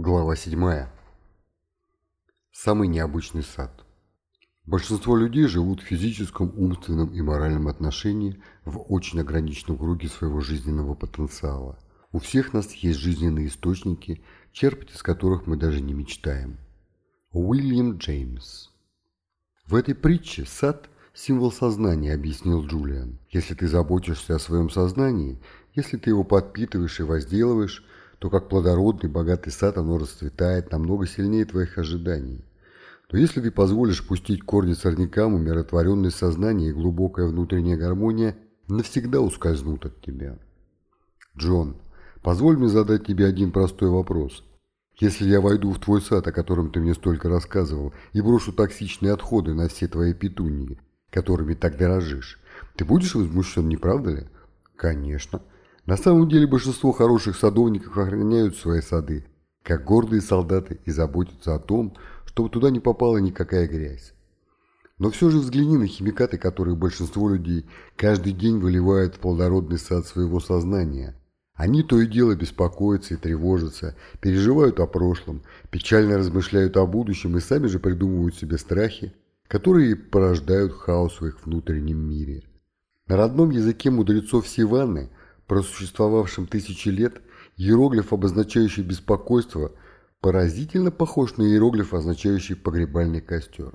Глава 7. Самый необычный сад. Большинство людей живут в физическом, умственном и моральном отношении в очень ограниченном круге своего жизненного потенциала. У всех нас есть жизненные источники, черпать из которых мы даже не мечтаем. Уильям Джеймс. В этой притче сад – символ сознания, объяснил Джулиан. Если ты заботишься о своем сознании, если ты его подпитываешь и возделываешь – то как плодородный, богатый сад оно расцветает намного сильнее твоих ожиданий. Но если ты позволишь пустить корни сорнякам, умиротворенное сознание и глубокая внутренняя гармония навсегда ускользнут от тебя. Джон, позволь мне задать тебе один простой вопрос. Если я войду в твой сад, о котором ты мне столько рассказывал, и брошу токсичные отходы на все твои петуньи, которыми так дорожишь, ты будешь возмущен, не правда ли? Конечно. На самом деле большинство хороших садовников охраняют свои сады, как гордые солдаты, и заботятся о том, чтобы туда не попала никакая грязь. Но все же взгляни на химикаты, которые большинство людей каждый день выливают в плодородный сад своего сознания. Они то и дело беспокоятся и тревожатся, переживают о прошлом, печально размышляют о будущем и сами же придумывают себе страхи, которые порождают хаос в их внутреннем мире. На родном языке мудрецов Сиванны – просуществовавшим тысячи лет, иероглиф, обозначающий беспокойство, поразительно похож на иероглиф, означающий погребальный костер.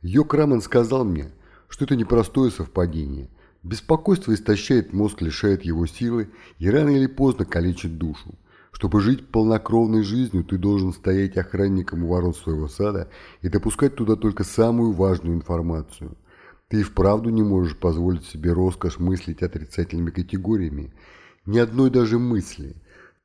Йок Рамен сказал мне, что это непростое совпадение. Беспокойство истощает мозг, лишает его силы и рано или поздно калечит душу. Чтобы жить полнокровной жизнью, ты должен стоять охранником у ворот своего сада и допускать туда только самую важную информацию – ты и вправду не можешь позволить себе роскошь мыслить отрицательными категориями. Ни одной даже мысли.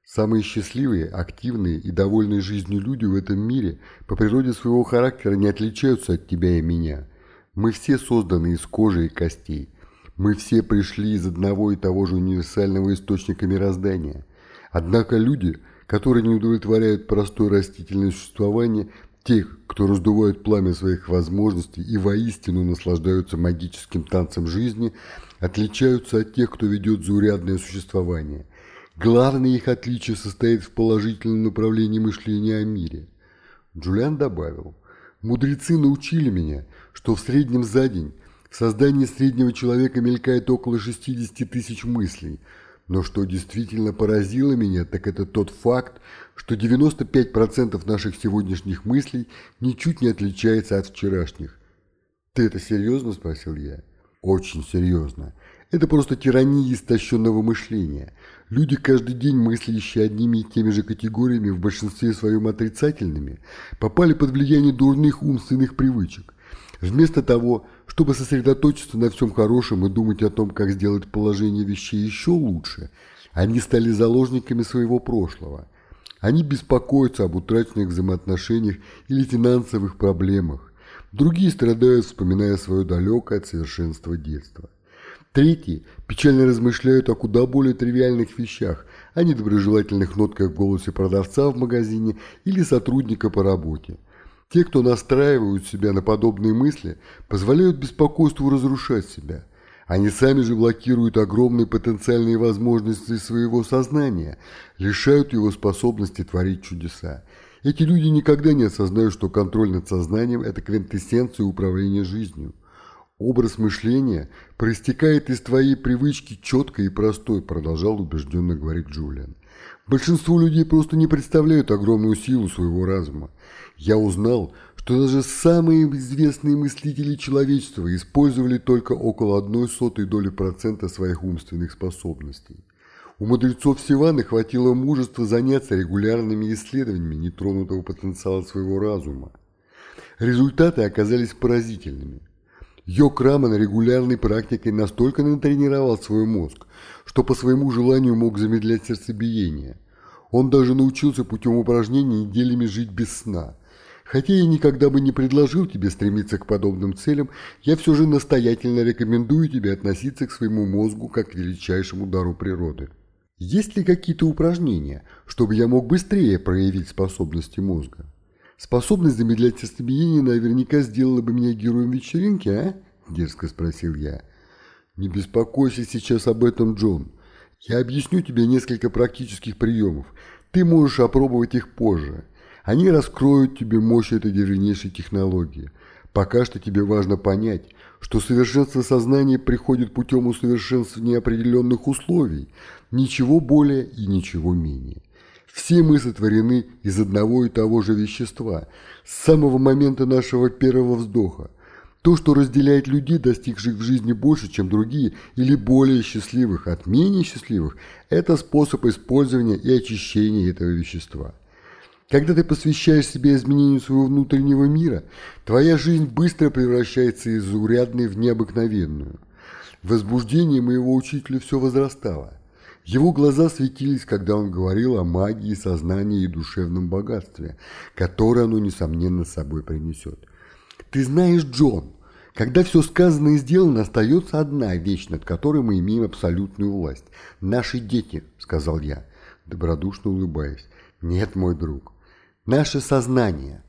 Самые счастливые, активные и довольные жизнью люди в этом мире по природе своего характера не отличаются от тебя и меня. Мы все созданы из кожи и костей. Мы все пришли из одного и того же универсального источника мироздания. Однако люди, которые не удовлетворяют простое растительное существование, Тех, кто раздувает пламя своих возможностей и воистину наслаждаются магическим танцем жизни, отличаются от тех, кто ведет заурядное существование. Главное их отличие состоит в положительном направлении мышления о мире. Джулиан добавил, «Мудрецы научили меня, что в среднем за день в создании среднего человека мелькает около 60 тысяч мыслей – но что действительно поразило меня, так это тот факт, что 95% наших сегодняшних мыслей ничуть не отличается от вчерашних. «Ты это серьезно?» – спросил я. «Очень серьезно. Это просто тирания истощенного мышления. Люди, каждый день мыслящие одними и теми же категориями, в большинстве своем отрицательными, попали под влияние дурных умственных привычек. Вместо того, чтобы сосредоточиться на всем хорошем и думать о том, как сделать положение вещей еще лучше, они стали заложниками своего прошлого. Они беспокоятся об утраченных взаимоотношениях или финансовых проблемах. Другие страдают, вспоминая свое далекое от совершенства детства. Третьи печально размышляют о куда более тривиальных вещах, о недоброжелательных нотках в голосе продавца в магазине или сотрудника по работе – те, кто настраивают себя на подобные мысли, позволяют беспокойству разрушать себя. Они сами же блокируют огромные потенциальные возможности своего сознания, лишают его способности творить чудеса. Эти люди никогда не осознают, что контроль над сознанием – это квинтэссенция управления жизнью. Образ мышления проистекает из твоей привычки четкой и простой, продолжал убежденно говорить Джулиан. Большинство людей просто не представляют огромную силу своего разума. Я узнал, что даже самые известные мыслители человечества использовали только около одной сотой доли процента своих умственных способностей. У мудрецов Сиваны хватило мужества заняться регулярными исследованиями нетронутого потенциала своего разума. Результаты оказались поразительными. Йок Раман регулярной практикой настолько натренировал свой мозг, что по своему желанию мог замедлять сердцебиение. Он даже научился путем упражнений неделями жить без сна. Хотя я никогда бы не предложил тебе стремиться к подобным целям, я все же настоятельно рекомендую тебе относиться к своему мозгу как к величайшему дару природы. Есть ли какие-то упражнения, чтобы я мог быстрее проявить способности мозга? Способность замедлять сердцебиение наверняка сделала бы меня героем вечеринки, а? Дерзко спросил я. Не беспокойся сейчас об этом, Джон. Я объясню тебе несколько практических приемов. Ты можешь опробовать их позже. Они раскроют тебе мощь этой древнейшей технологии. Пока что тебе важно понять, что совершенство сознания приходит путем усовершенствования определенных условий, ничего более и ничего менее. Все мы сотворены из одного и того же вещества, с самого момента нашего первого вздоха. То, что разделяет людей, достигших в жизни больше, чем другие, или более счастливых от менее счастливых, это способ использования и очищения этого вещества. Когда ты посвящаешь себя изменению своего внутреннего мира, твоя жизнь быстро превращается из заурядной в необыкновенную. Возбуждение моего учителя все возрастало. Его глаза светились, когда он говорил о магии, сознании и душевном богатстве, которое оно, несомненно, с собой принесет. Ты знаешь, Джон, когда все сказано и сделано, остается одна вещь, над которой мы имеем абсолютную власть. Наши дети, сказал я, добродушно улыбаясь. Нет, мой друг, наше сознание.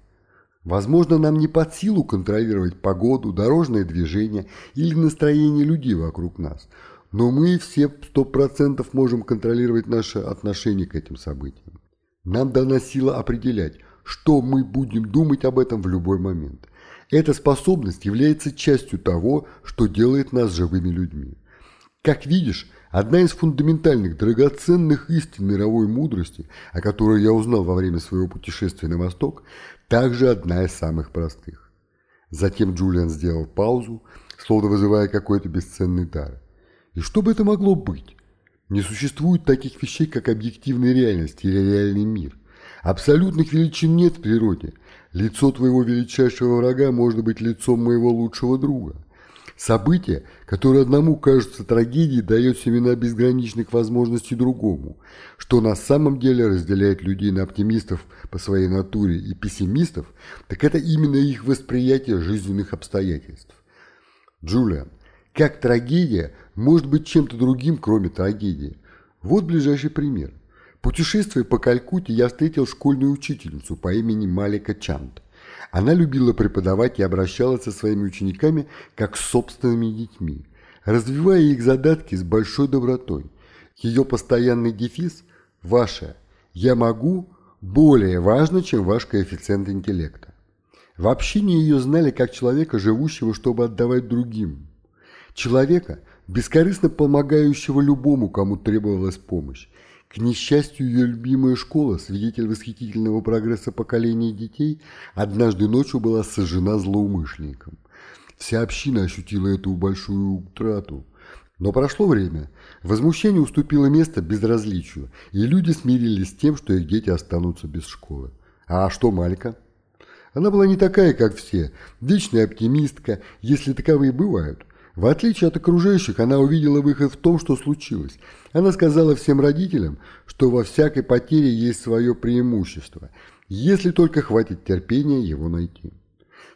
Возможно, нам не под силу контролировать погоду, дорожное движение или настроение людей вокруг нас – но мы все сто процентов можем контролировать наше отношение к этим событиям. Нам дана сила определять, что мы будем думать об этом в любой момент. Эта способность является частью того, что делает нас живыми людьми. Как видишь, одна из фундаментальных, драгоценных истин мировой мудрости, о которой я узнал во время своего путешествия на Восток, также одна из самых простых. Затем Джулиан сделал паузу, словно вызывая какой-то бесценный дар. И что бы это могло быть? Не существует таких вещей, как объективная реальность или реальный мир. Абсолютных величин нет в природе. Лицо твоего величайшего врага может быть лицом моего лучшего друга. Событие, которое одному кажется трагедией, дает семена безграничных возможностей другому, что на самом деле разделяет людей на оптимистов по своей натуре и пессимистов, так это именно их восприятие жизненных обстоятельств. Джулиан, как трагедия может быть чем-то другим, кроме трагедии? Вот ближайший пример. Путешествуя по Калькутте, я встретил школьную учительницу по имени Малика Чанд. Она любила преподавать и обращалась со своими учениками как с собственными детьми, развивая их задатки с большой добротой. Ее постоянный дефис «Ваше «я могу» более важно, чем ваш коэффициент интеллекта. В общине ее знали как человека, живущего, чтобы отдавать другим, Человека, бескорыстно помогающего любому, кому требовалась помощь. К несчастью, ее любимая школа, свидетель восхитительного прогресса поколения детей, однажды ночью была сожжена злоумышленником. Вся община ощутила эту большую утрату. Но прошло время, возмущение уступило место безразличию, и люди смирились с тем, что их дети останутся без школы. А что Малька? Она была не такая, как все, вечная оптимистка, если таковые бывают. В отличие от окружающих, она увидела выход в том, что случилось. Она сказала всем родителям, что во всякой потере есть свое преимущество, если только хватит терпения его найти.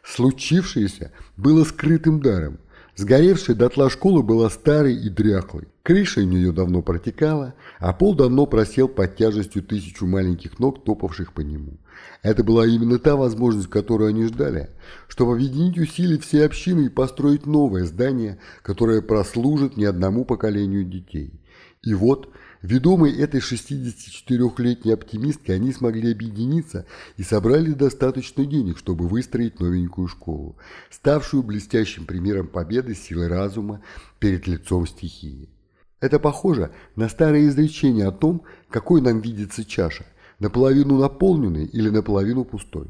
Случившееся было скрытым даром. Сгоревшая дотла школа была старой и дряхлой. Крыша у нее давно протекала, а пол давно просел под тяжестью тысячу маленьких ног, топавших по нему. Это была именно та возможность, которую они ждали, чтобы объединить усилия всей общины и построить новое здание, которое прослужит не одному поколению детей. И вот – Ведомые этой 64-летней оптимисткой, они смогли объединиться и собрали достаточно денег, чтобы выстроить новенькую школу, ставшую блестящим примером победы силы разума перед лицом стихии. Это похоже на старое изречение о том, какой нам видится чаша, наполовину наполненной или наполовину пустой.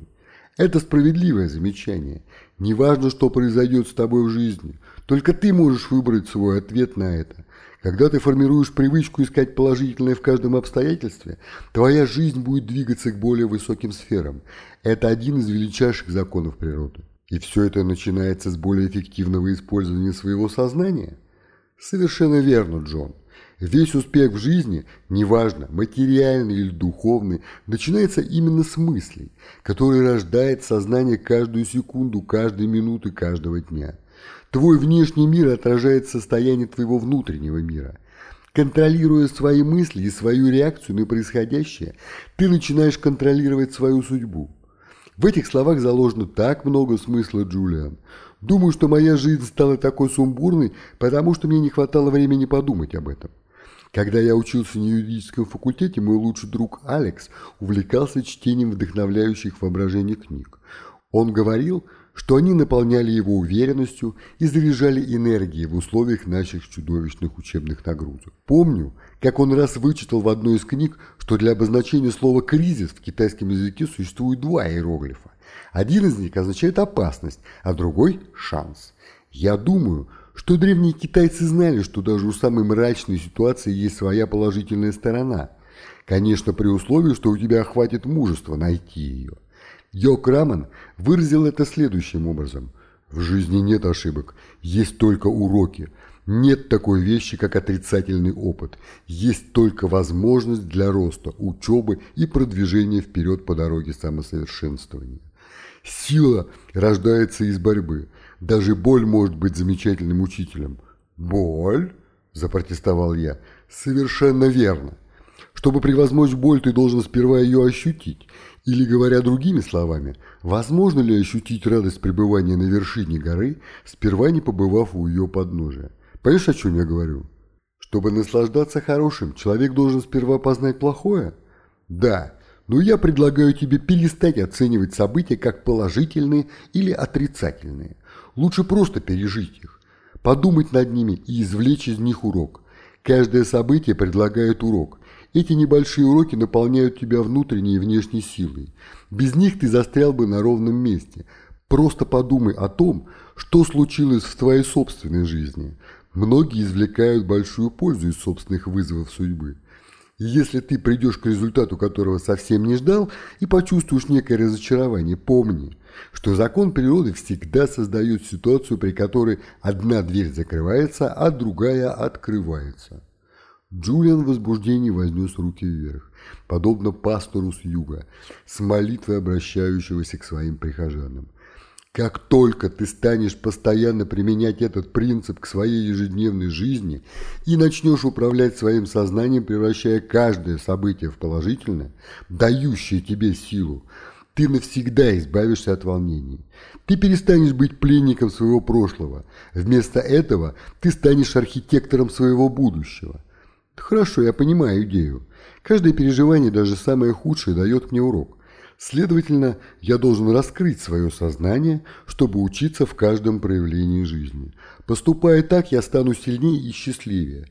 Это справедливое замечание. Неважно, что произойдет с тобой в жизни, только ты можешь выбрать свой ответ на это. Когда ты формируешь привычку искать положительное в каждом обстоятельстве, твоя жизнь будет двигаться к более высоким сферам. Это один из величайших законов природы. И все это начинается с более эффективного использования своего сознания? Совершенно верно, Джон. Весь успех в жизни, неважно, материальный или духовный, начинается именно с мыслей, которые рождает сознание каждую секунду, каждой минуты, каждого дня. Твой внешний мир отражает состояние твоего внутреннего мира. Контролируя свои мысли и свою реакцию на происходящее, ты начинаешь контролировать свою судьбу. В этих словах заложено так много смысла, Джулиан. Думаю, что моя жизнь стала такой сумбурной, потому что мне не хватало времени подумать об этом. Когда я учился на юридическом факультете, мой лучший друг Алекс увлекался чтением вдохновляющих воображение книг. Он говорил, что они наполняли его уверенностью и заряжали энергией в условиях наших чудовищных учебных нагрузок. Помню, как он раз вычитал в одной из книг, что для обозначения слова «кризис» в китайском языке существует два иероглифа. Один из них означает опасность, а другой – шанс. Я думаю, что древние китайцы знали, что даже у самой мрачной ситуации есть своя положительная сторона. Конечно, при условии, что у тебя хватит мужества найти ее. Йок Раман выразил это следующим образом. В жизни нет ошибок, есть только уроки. Нет такой вещи, как отрицательный опыт. Есть только возможность для роста, учебы и продвижения вперед по дороге самосовершенствования. Сила рождается из борьбы. Даже боль может быть замечательным учителем. «Боль?» – запротестовал я. «Совершенно верно. Чтобы превозмочь боль, ты должен сперва ее ощутить. Или, говоря другими словами, возможно ли ощутить радость пребывания на вершине горы, сперва не побывав у ее подножия? Понимаешь, о чем я говорю? Чтобы наслаждаться хорошим, человек должен сперва познать плохое? Да, но я предлагаю тебе перестать оценивать события как положительные или отрицательные. Лучше просто пережить их, подумать над ними и извлечь из них урок. Каждое событие предлагает урок, эти небольшие уроки наполняют тебя внутренней и внешней силой. Без них ты застрял бы на ровном месте. Просто подумай о том, что случилось в твоей собственной жизни. Многие извлекают большую пользу из собственных вызовов судьбы. Если ты придешь к результату, которого совсем не ждал, и почувствуешь некое разочарование, помни, что закон природы всегда создает ситуацию, при которой одна дверь закрывается, а другая открывается. Джулиан в возбуждении вознес руки вверх, подобно пастору с юга, с молитвой обращающегося к своим прихожанам. Как только ты станешь постоянно применять этот принцип к своей ежедневной жизни и начнешь управлять своим сознанием, превращая каждое событие в положительное, дающее тебе силу, ты навсегда избавишься от волнений. Ты перестанешь быть пленником своего прошлого. Вместо этого ты станешь архитектором своего будущего. Хорошо, я понимаю идею. Каждое переживание, даже самое худшее, дает мне урок. Следовательно, я должен раскрыть свое сознание, чтобы учиться в каждом проявлении жизни. Поступая так, я стану сильнее и счастливее.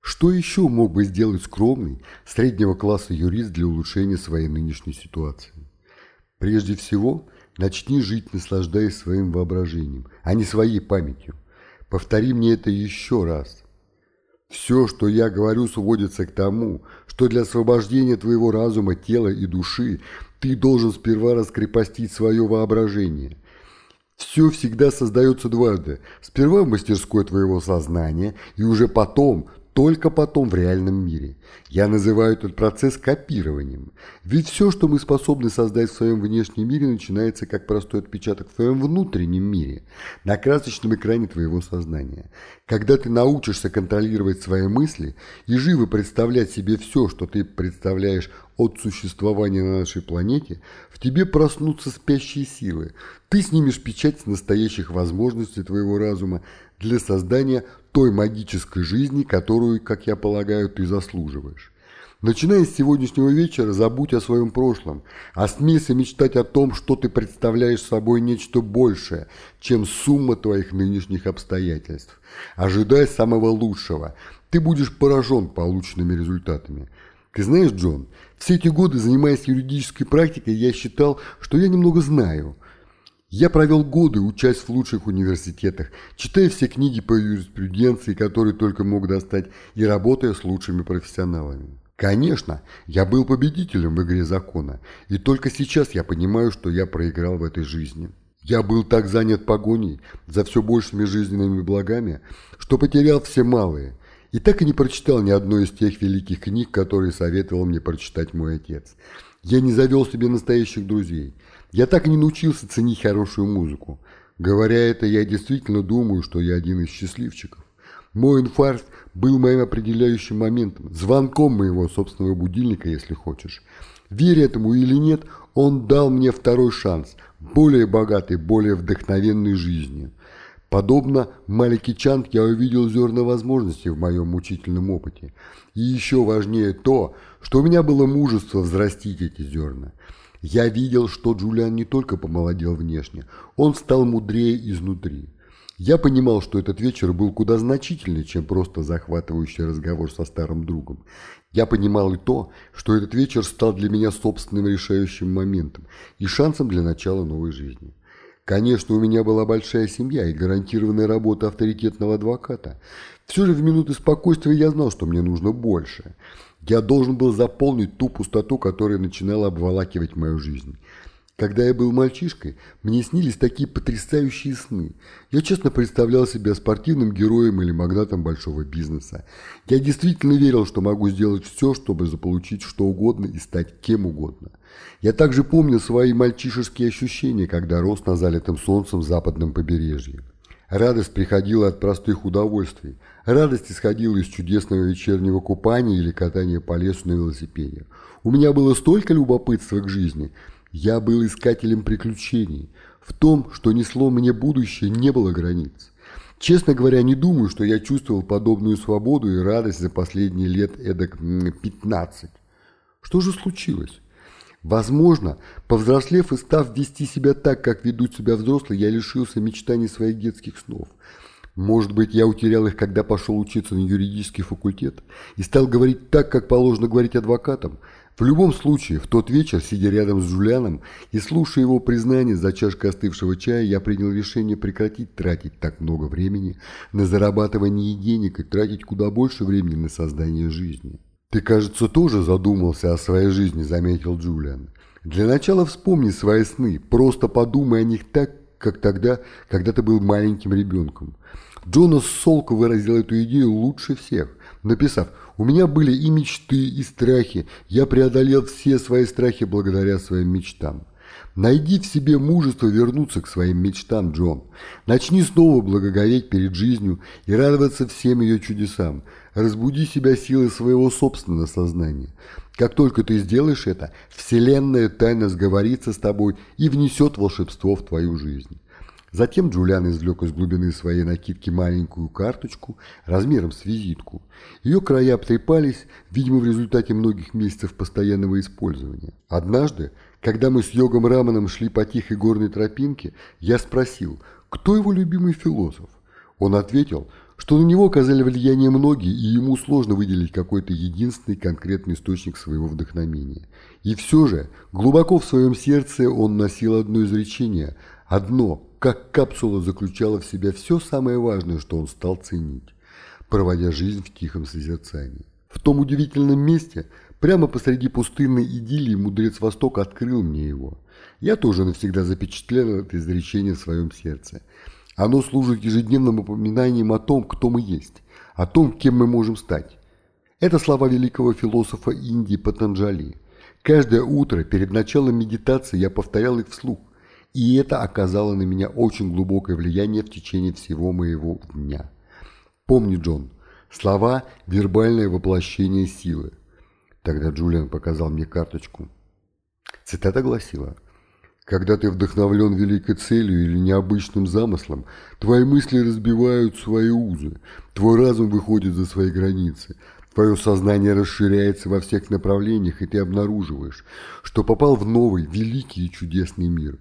Что еще мог бы сделать скромный, среднего класса юрист для улучшения своей нынешней ситуации? Прежде всего, начни жить, наслаждаясь своим воображением, а не своей памятью. Повтори мне это еще раз – все, что я говорю, сводится к тому, что для освобождения твоего разума, тела и души ты должен сперва раскрепостить свое воображение. Все всегда создается дважды. Сперва в мастерской твоего сознания, и уже потом, только потом в реальном мире. Я называю этот процесс копированием. Ведь все, что мы способны создать в своем внешнем мире, начинается как простой отпечаток в твоем внутреннем мире, на красочном экране твоего сознания. Когда ты научишься контролировать свои мысли и живо представлять себе все, что ты представляешь от существования на нашей планете, в тебе проснутся спящие силы. Ты снимешь печать с настоящих возможностей твоего разума для создания той магической жизни, которую, как я полагаю, ты заслуживаешь. Начиная с сегодняшнего вечера, забудь о своем прошлом, осмелься мечтать о том, что ты представляешь собой нечто большее, чем сумма твоих нынешних обстоятельств. Ожидай самого лучшего. Ты будешь поражен полученными результатами. Ты знаешь, Джон, все эти годы, занимаясь юридической практикой, я считал, что я немного знаю – я провел годы, учась в лучших университетах, читая все книги по юриспруденции, которые только мог достать, и работая с лучшими профессионалами. Конечно, я был победителем в игре закона, и только сейчас я понимаю, что я проиграл в этой жизни. Я был так занят погоней за все большими жизненными благами, что потерял все малые, и так и не прочитал ни одной из тех великих книг, которые советовал мне прочитать мой отец. Я не завел себе настоящих друзей – я так и не научился ценить хорошую музыку. Говоря это, я действительно думаю, что я один из счастливчиков. Мой инфаркт был моим определяющим моментом, звонком моего собственного будильника, если хочешь. Веря этому или нет, он дал мне второй шанс, более богатый, более вдохновенной жизни. Подобно Малики Чанг я увидел зерна возможностей в моем мучительном опыте. И еще важнее то, что у меня было мужество взрастить эти зерна. Я видел, что Джулиан не только помолодел внешне, он стал мудрее изнутри. Я понимал, что этот вечер был куда значительнее, чем просто захватывающий разговор со старым другом. Я понимал и то, что этот вечер стал для меня собственным решающим моментом и шансом для начала новой жизни. Конечно, у меня была большая семья и гарантированная работа авторитетного адвоката. Все же в минуты спокойствия я знал, что мне нужно больше. Я должен был заполнить ту пустоту, которая начинала обволакивать мою жизнь. Когда я был мальчишкой, мне снились такие потрясающие сны. Я честно представлял себя спортивным героем или магнатом большого бизнеса. Я действительно верил, что могу сделать все, чтобы заполучить что угодно и стать кем угодно. Я также помню свои мальчишеские ощущения, когда рос на залитом солнцем западном побережье. Радость приходила от простых удовольствий. Радость исходила из чудесного вечернего купания или катания по лесу на велосипеде. У меня было столько любопытства к жизни – я был искателем приключений. В том, что несло мне будущее, не было границ. Честно говоря, не думаю, что я чувствовал подобную свободу и радость за последние лет эдак 15. Что же случилось? Возможно, повзрослев и став вести себя так, как ведут себя взрослые, я лишился мечтаний своих детских снов. Может быть, я утерял их, когда пошел учиться на юридический факультет и стал говорить так, как положено говорить адвокатам – в любом случае, в тот вечер, сидя рядом с Джулианом и слушая его признание за чашкой остывшего чая, я принял решение прекратить тратить так много времени на зарабатывание денег и тратить куда больше времени на создание жизни. «Ты, кажется, тоже задумался о своей жизни», – заметил Джулиан. «Для начала вспомни свои сны, просто подумай о них так, как тогда, когда ты был маленьким ребенком». Джонас Солко выразил эту идею лучше всех, написав у меня были и мечты, и страхи. Я преодолел все свои страхи благодаря своим мечтам. Найди в себе мужество вернуться к своим мечтам, Джон. Начни снова благоговеть перед жизнью и радоваться всем ее чудесам. Разбуди себя силой своего собственного сознания. Как только ты сделаешь это, Вселенная тайно сговорится с тобой и внесет волшебство в твою жизнь. Затем Джулиан извлек из глубины своей накидки маленькую карточку размером с визитку. Ее края обтрепались, видимо, в результате многих месяцев постоянного использования. Однажды, когда мы с Йогом Раманом шли по тихой горной тропинке, я спросил, кто его любимый философ. Он ответил, что на него оказали влияние многие, и ему сложно выделить какой-то единственный конкретный источник своего вдохновения. И все же, глубоко в своем сердце он носил одно изречение, одно – как капсула заключала в себя все самое важное, что он стал ценить, проводя жизнь в тихом созерцании. В том удивительном месте, прямо посреди пустынной идиллии, мудрец Восток открыл мне его. Я тоже навсегда запечатлел это изречение в своем сердце. Оно служит ежедневным напоминанием о том, кто мы есть, о том, кем мы можем стать. Это слова великого философа Индии Патанджали. Каждое утро перед началом медитации я повторял их вслух, и это оказало на меня очень глубокое влияние в течение всего моего дня. Помни, Джон, слова – вербальное воплощение силы. Тогда Джулиан показал мне карточку. Цитата гласила «Когда ты вдохновлен великой целью или необычным замыслом, твои мысли разбивают свои узы, твой разум выходит за свои границы, Твое сознание расширяется во всех направлениях, и ты обнаруживаешь, что попал в новый, великий и чудесный мир.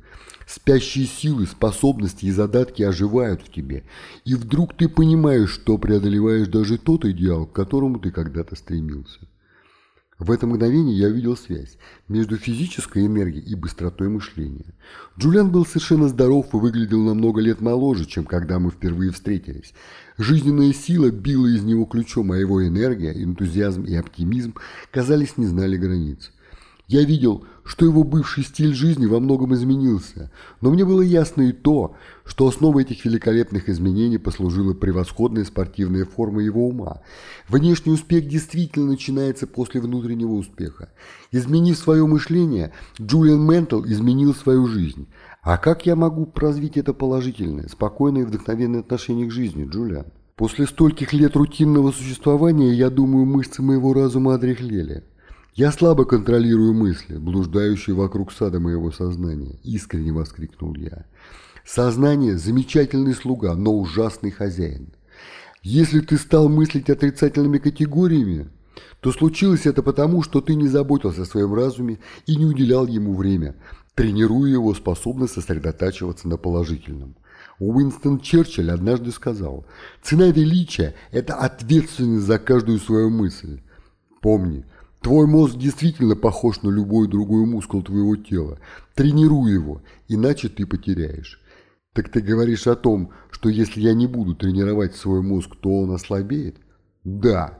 Спящие силы, способности и задатки оживают в тебе, и вдруг ты понимаешь, что преодолеваешь даже тот идеал, к которому ты когда-то стремился. В это мгновение я увидел связь между физической энергией и быстротой мышления. Джулиан был совершенно здоров и выглядел на много лет моложе, чем когда мы впервые встретились. Жизненная сила била из него ключом, а его энергия, энтузиазм и оптимизм, казались, не знали границ. Я видел, что его бывший стиль жизни во многом изменился, но мне было ясно и то, что основой этих великолепных изменений послужила превосходная спортивная форма его ума. Внешний успех действительно начинается после внутреннего успеха. Изменив свое мышление, Джулиан Ментл изменил свою жизнь. А как я могу развить это положительное, спокойное и вдохновенное отношение к жизни, Джулиан? После стольких лет рутинного существования, я думаю, мышцы моего разума одряхлели. «Я слабо контролирую мысли, блуждающие вокруг сада моего сознания», – искренне воскликнул я. Сознание – замечательный слуга, но ужасный хозяин. Если ты стал мыслить отрицательными категориями, то случилось это потому, что ты не заботился о своем разуме и не уделял ему время, тренируя его способность сосредотачиваться на положительном. Уинстон Черчилль однажды сказал, «Цена величия – это ответственность за каждую свою мысль. Помни, твой мозг действительно похож на любой другой мускул твоего тела. Тренируй его, иначе ты потеряешь». Так ты говоришь о том, что если я не буду тренировать свой мозг, то он ослабеет? Да.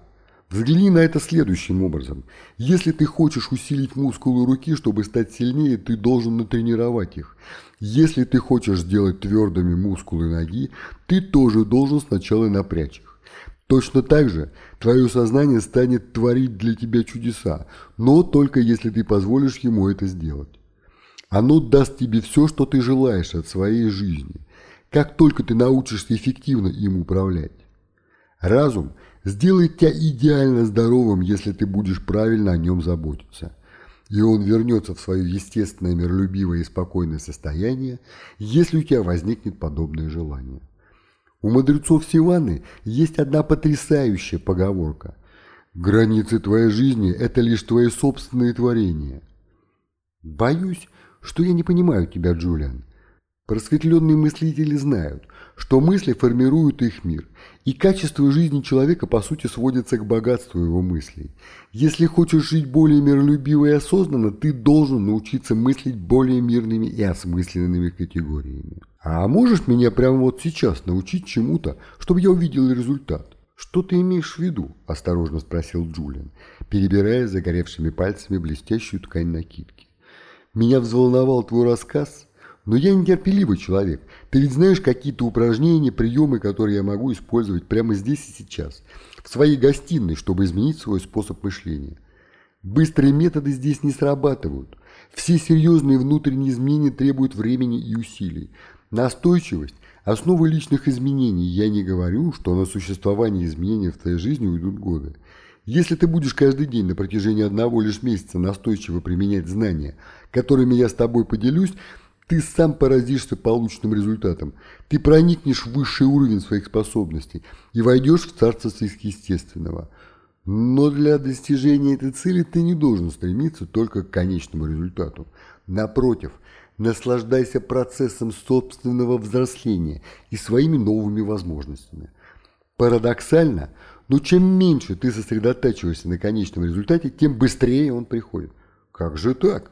Взгляни на это следующим образом. Если ты хочешь усилить мускулы руки, чтобы стать сильнее, ты должен натренировать их. Если ты хочешь сделать твердыми мускулы ноги, ты тоже должен сначала напрячь их. Точно так же твое сознание станет творить для тебя чудеса, но только если ты позволишь ему это сделать. Оно даст тебе все, что ты желаешь от своей жизни, как только ты научишься эффективно им управлять. Разум сделает тебя идеально здоровым, если ты будешь правильно о нем заботиться. И он вернется в свое естественное, миролюбивое и спокойное состояние, если у тебя возникнет подобное желание. У мудрецов Сиваны есть одна потрясающая поговорка. «Границы твоей жизни – это лишь твои собственные творения». Боюсь, что я не понимаю тебя, Джулиан. Просветленные мыслители знают, что мысли формируют их мир, и качество жизни человека по сути сводится к богатству его мыслей. Если хочешь жить более миролюбиво и осознанно, ты должен научиться мыслить более мирными и осмысленными категориями. А можешь меня прямо вот сейчас научить чему-то, чтобы я увидел результат? «Что ты имеешь в виду?» – осторожно спросил Джулиан, перебирая загоревшими пальцами блестящую ткань накидки. «Меня взволновал твой рассказ, но я нетерпеливый человек. Ты ведь знаешь какие-то упражнения, приемы, которые я могу использовать прямо здесь и сейчас, в своей гостиной, чтобы изменить свой способ мышления. Быстрые методы здесь не срабатывают. Все серьезные внутренние изменения требуют времени и усилий. Настойчивость – основа личных изменений. Я не говорю, что на существование изменений в твоей жизни уйдут годы. Если ты будешь каждый день на протяжении одного лишь месяца настойчиво применять знания, которыми я с тобой поделюсь – ты сам поразишься полученным результатом. Ты проникнешь в высший уровень своих способностей и войдешь в царство сверхъестественного. Но для достижения этой цели ты не должен стремиться только к конечному результату. Напротив, наслаждайся процессом собственного взросления и своими новыми возможностями. Парадоксально, но чем меньше ты сосредотачиваешься на конечном результате, тем быстрее он приходит. Как же так?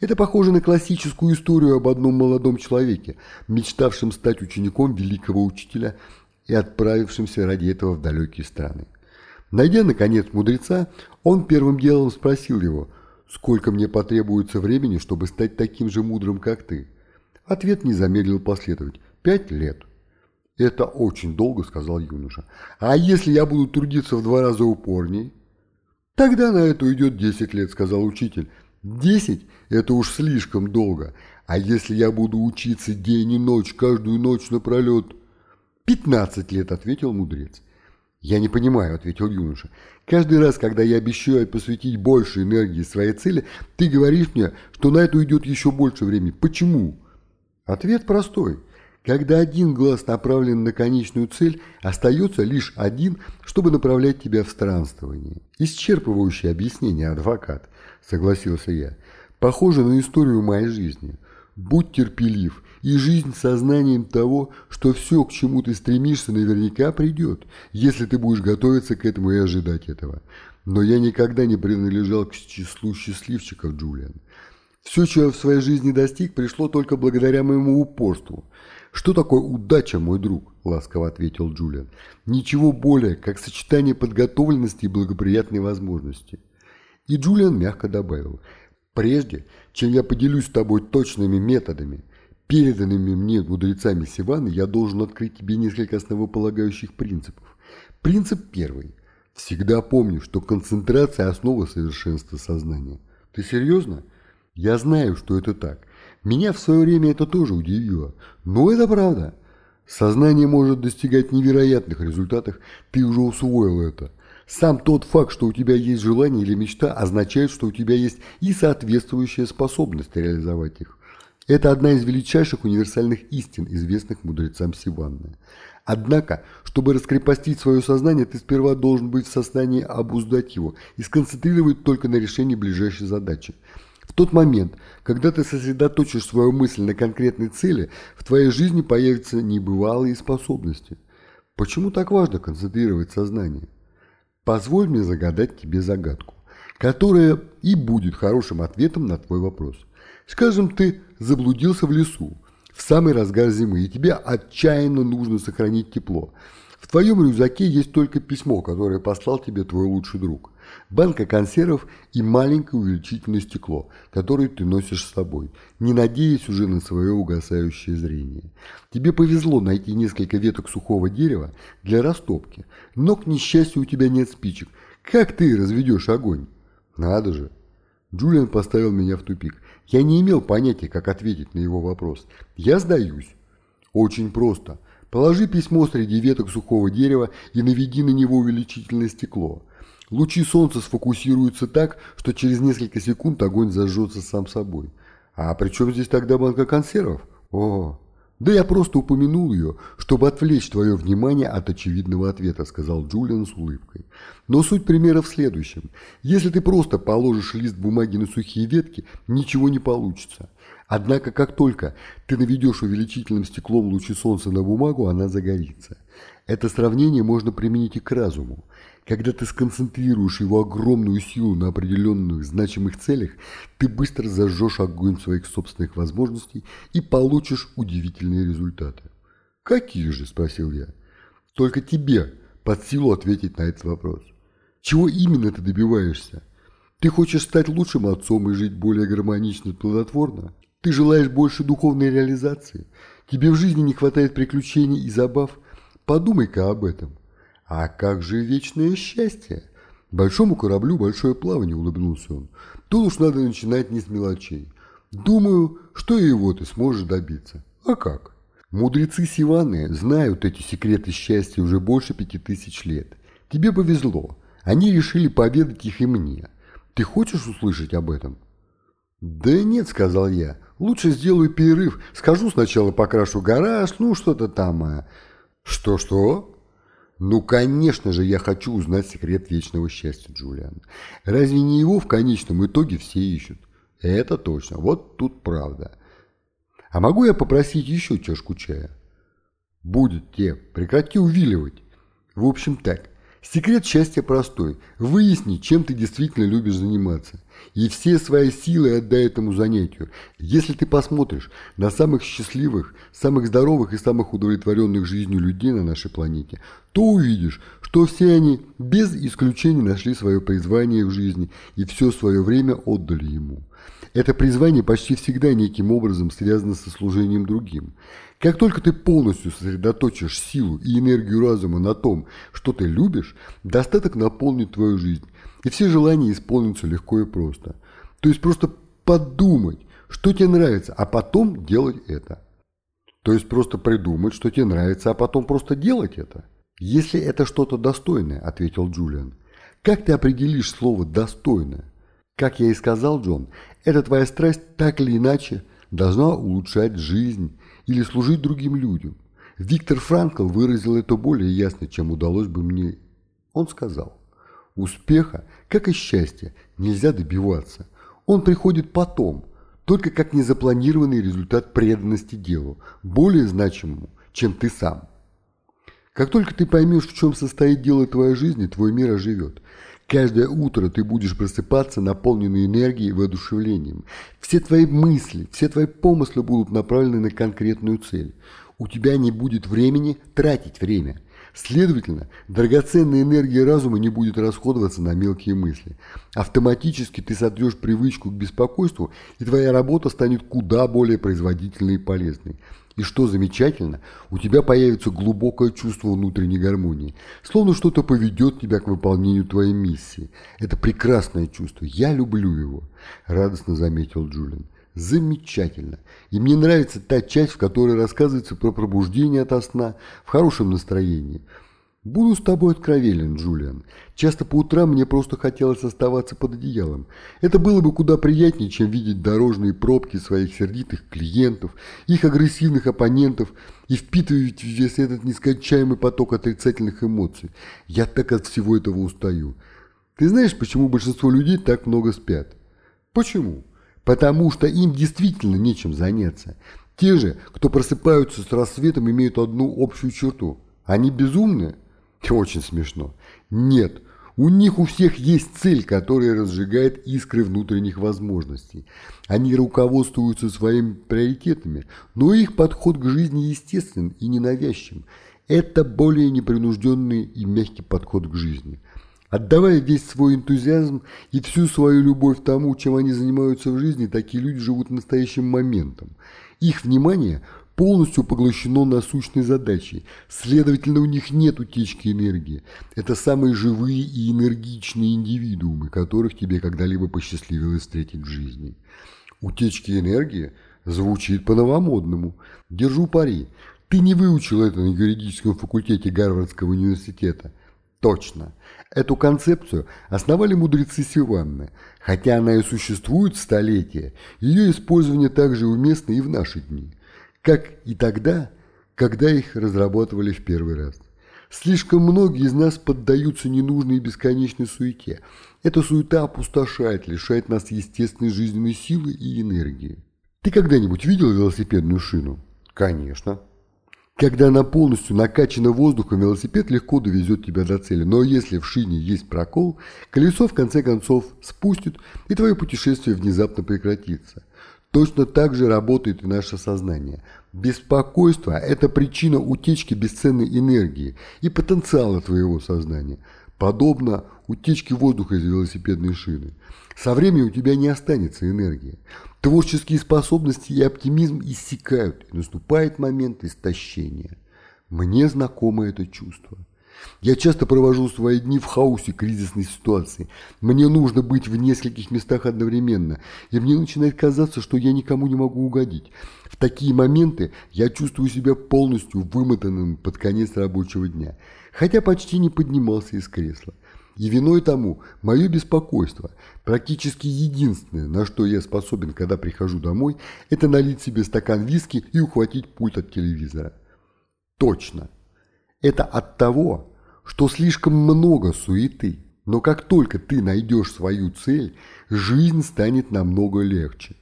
Это похоже на классическую историю об одном молодом человеке, мечтавшем стать учеником великого учителя и отправившемся ради этого в далекие страны. Найдя, наконец, мудреца, он первым делом спросил его, «Сколько мне потребуется времени, чтобы стать таким же мудрым, как ты?» Ответ не замедлил последовать. «Пять лет». «Это очень долго», — сказал юноша. «А если я буду трудиться в два раза упорней?» «Тогда на это уйдет десять лет», — сказал учитель. Десять – это уж слишком долго. А если я буду учиться день и ночь, каждую ночь напролет? Пятнадцать лет, ответил мудрец. Я не понимаю, ответил юноша. Каждый раз, когда я обещаю посвятить больше энергии своей цели, ты говоришь мне, что на это уйдет еще больше времени. Почему? Ответ простой. Когда один глаз направлен на конечную цель, остается лишь один, чтобы направлять тебя в странствование. Исчерпывающее объяснение, адвокат, согласился я. Похоже на историю моей жизни. Будь терпелив, и жизнь сознанием того, что все, к чему ты стремишься, наверняка придет, если ты будешь готовиться к этому и ожидать этого. Но я никогда не принадлежал к числу счастливчиков, Джулиан. Все, чего я в своей жизни достиг, пришло только благодаря моему упорству. «Что такое удача, мой друг?» – ласково ответил Джулиан. «Ничего более, как сочетание подготовленности и благоприятной возможности». И Джулиан мягко добавил. «Прежде, чем я поделюсь с тобой точными методами, переданными мне мудрецами Сиваны, я должен открыть тебе несколько основополагающих принципов. Принцип первый. Всегда помни, что концентрация – основа совершенства сознания. Ты серьезно? Я знаю, что это так. Меня в свое время это тоже удивило. Но это правда. Сознание может достигать невероятных результатов, ты уже усвоил это. Сам тот факт, что у тебя есть желание или мечта, означает, что у тебя есть и соответствующая способность реализовать их. Это одна из величайших универсальных истин, известных мудрецам Сиванны. Однако, чтобы раскрепостить свое сознание, ты сперва должен быть в состоянии обуздать его и сконцентрировать только на решении ближайшей задачи. В тот момент, когда ты сосредоточишь свою мысль на конкретной цели, в твоей жизни появятся небывалые способности. Почему так важно концентрировать сознание? Позволь мне загадать тебе загадку, которая и будет хорошим ответом на твой вопрос. Скажем, ты заблудился в лесу в самый разгар зимы, и тебе отчаянно нужно сохранить тепло. В твоем рюкзаке есть только письмо, которое послал тебе твой лучший друг. Банка консервов и маленькое увеличительное стекло, которое ты носишь с собой, не надеясь уже на свое угасающее зрение. Тебе повезло найти несколько веток сухого дерева для растопки, но, к несчастью, у тебя нет спичек. Как ты разведешь огонь? Надо же. Джулиан поставил меня в тупик. Я не имел понятия, как ответить на его вопрос. Я сдаюсь. Очень просто. Положи письмо среди веток сухого дерева и наведи на него увеличительное стекло. Лучи солнца сфокусируются так, что через несколько секунд огонь зажжется сам собой. А при чем здесь тогда банка консервов? О, «Да я просто упомянул ее, чтобы отвлечь твое внимание от очевидного ответа», сказал Джулиан с улыбкой. «Но суть примера в следующем. Если ты просто положишь лист бумаги на сухие ветки, ничего не получится. Однако, как только ты наведешь увеличительным стеклом лучи солнца на бумагу, она загорится. Это сравнение можно применить и к разуму. Когда ты сконцентрируешь его огромную силу на определенных значимых целях, ты быстро зажжешь огонь своих собственных возможностей и получишь удивительные результаты. «Какие же?» – спросил я. «Только тебе под силу ответить на этот вопрос. Чего именно ты добиваешься? Ты хочешь стать лучшим отцом и жить более гармонично и плодотворно? Ты желаешь больше духовной реализации? Тебе в жизни не хватает приключений и забав? Подумай-ка об этом. «А как же вечное счастье?» «Большому кораблю большое плавание», — улыбнулся он. «Тут уж надо начинать не с мелочей. Думаю, что и его ты сможешь добиться. А как?» Мудрецы Сиваны знают эти секреты счастья уже больше пяти тысяч лет. Тебе повезло. Они решили поведать их и мне. Ты хочешь услышать об этом? Да нет, сказал я. Лучше сделаю перерыв. Скажу сначала покрашу гараж, ну что-то там. А... Что-что? Ну, конечно же, я хочу узнать секрет вечного счастья, Джулиан. Разве не его в конечном итоге все ищут? Это точно. Вот тут правда. А могу я попросить еще чашку чая? Будет, те. Прекрати увиливать. В общем так. Секрет счастья простой. Выясни, чем ты действительно любишь заниматься. И все свои силы отдай этому занятию. Если ты посмотришь на самых счастливых, самых здоровых и самых удовлетворенных жизнью людей на нашей планете, то увидишь, что все они без исключения нашли свое призвание в жизни и все свое время отдали ему. Это призвание почти всегда неким образом связано со служением другим. Как только ты полностью сосредоточишь силу и энергию разума на том, что ты любишь, достаток наполнит твою жизнь, и все желания исполнятся легко и просто. То есть просто подумать, что тебе нравится, а потом делать это. То есть просто придумать, что тебе нравится, а потом просто делать это. Если это что-то достойное, ответил Джулиан. Как ты определишь слово «достойное»? Как я и сказал, Джон, эта твоя страсть так или иначе должна улучшать жизнь или служить другим людям. Виктор Франкл выразил это более ясно, чем удалось бы мне. Он сказал, успеха, как и счастья, нельзя добиваться. Он приходит потом, только как незапланированный результат преданности делу, более значимому, чем ты сам. Как только ты поймешь, в чем состоит дело твоей жизни, твой мир оживет. Каждое утро ты будешь просыпаться, наполненный энергией и воодушевлением. Все твои мысли, все твои помыслы будут направлены на конкретную цель. У тебя не будет времени тратить время. Следовательно, драгоценная энергия разума не будет расходоваться на мелкие мысли. Автоматически ты сотрешь привычку к беспокойству, и твоя работа станет куда более производительной и полезной. И что замечательно, у тебя появится глубокое чувство внутренней гармонии, словно что-то поведет тебя к выполнению твоей миссии. Это прекрасное чувство, я люблю его, радостно заметил Джулиан. Замечательно. И мне нравится та часть, в которой рассказывается про пробуждение ото сна в хорошем настроении. Буду с тобой откровенен, Джулиан. Часто по утрам мне просто хотелось оставаться под одеялом. Это было бы куда приятнее, чем видеть дорожные пробки своих сердитых клиентов, их агрессивных оппонентов и впитывать весь этот нескончаемый поток отрицательных эмоций. Я так от всего этого устаю. Ты знаешь, почему большинство людей так много спят? Почему? Потому что им действительно нечем заняться. Те же, кто просыпаются с рассветом, имеют одну общую черту. Они безумные? Очень смешно. Нет, у них у всех есть цель, которая разжигает искры внутренних возможностей. Они руководствуются своими приоритетами, но их подход к жизни естественен и ненавязчив. Это более непринужденный и мягкий подход к жизни. Отдавая весь свой энтузиазм и всю свою любовь тому, чем они занимаются в жизни, такие люди живут настоящим моментом. Их внимание – полностью поглощено насущной задачей. Следовательно, у них нет утечки энергии. Это самые живые и энергичные индивидуумы, которых тебе когда-либо посчастливилось встретить в жизни. Утечки энергии звучит по-новомодному. Держу пари. Ты не выучил это на юридическом факультете Гарвардского университета. Точно. Эту концепцию основали мудрецы Сиванны. Хотя она и существует столетия, ее использование также уместно и в наши дни как и тогда, когда их разрабатывали в первый раз. Слишком многие из нас поддаются ненужной и бесконечной суете. Эта суета опустошает, лишает нас естественной жизненной силы и энергии. Ты когда-нибудь видел велосипедную шину? Конечно. Когда она полностью накачана воздухом, велосипед легко довезет тебя до цели. Но если в шине есть прокол, колесо в конце концов спустит, и твое путешествие внезапно прекратится. Точно так же работает и наше сознание. Беспокойство – это причина утечки бесценной энергии и потенциала твоего сознания. Подобно утечке воздуха из велосипедной шины. Со временем у тебя не останется энергии. Творческие способности и оптимизм иссякают, и наступает момент истощения. Мне знакомо это чувство. Я часто провожу свои дни в хаосе кризисной ситуации. Мне нужно быть в нескольких местах одновременно, и мне начинает казаться, что я никому не могу угодить. В такие моменты я чувствую себя полностью вымотанным под конец рабочего дня, хотя почти не поднимался из кресла. И виной тому мое беспокойство. Практически единственное, на что я способен, когда прихожу домой, это налить себе стакан виски и ухватить пульт от телевизора. Точно. Это от того, что слишком много суеты. Но как только ты найдешь свою цель, жизнь станет намного легче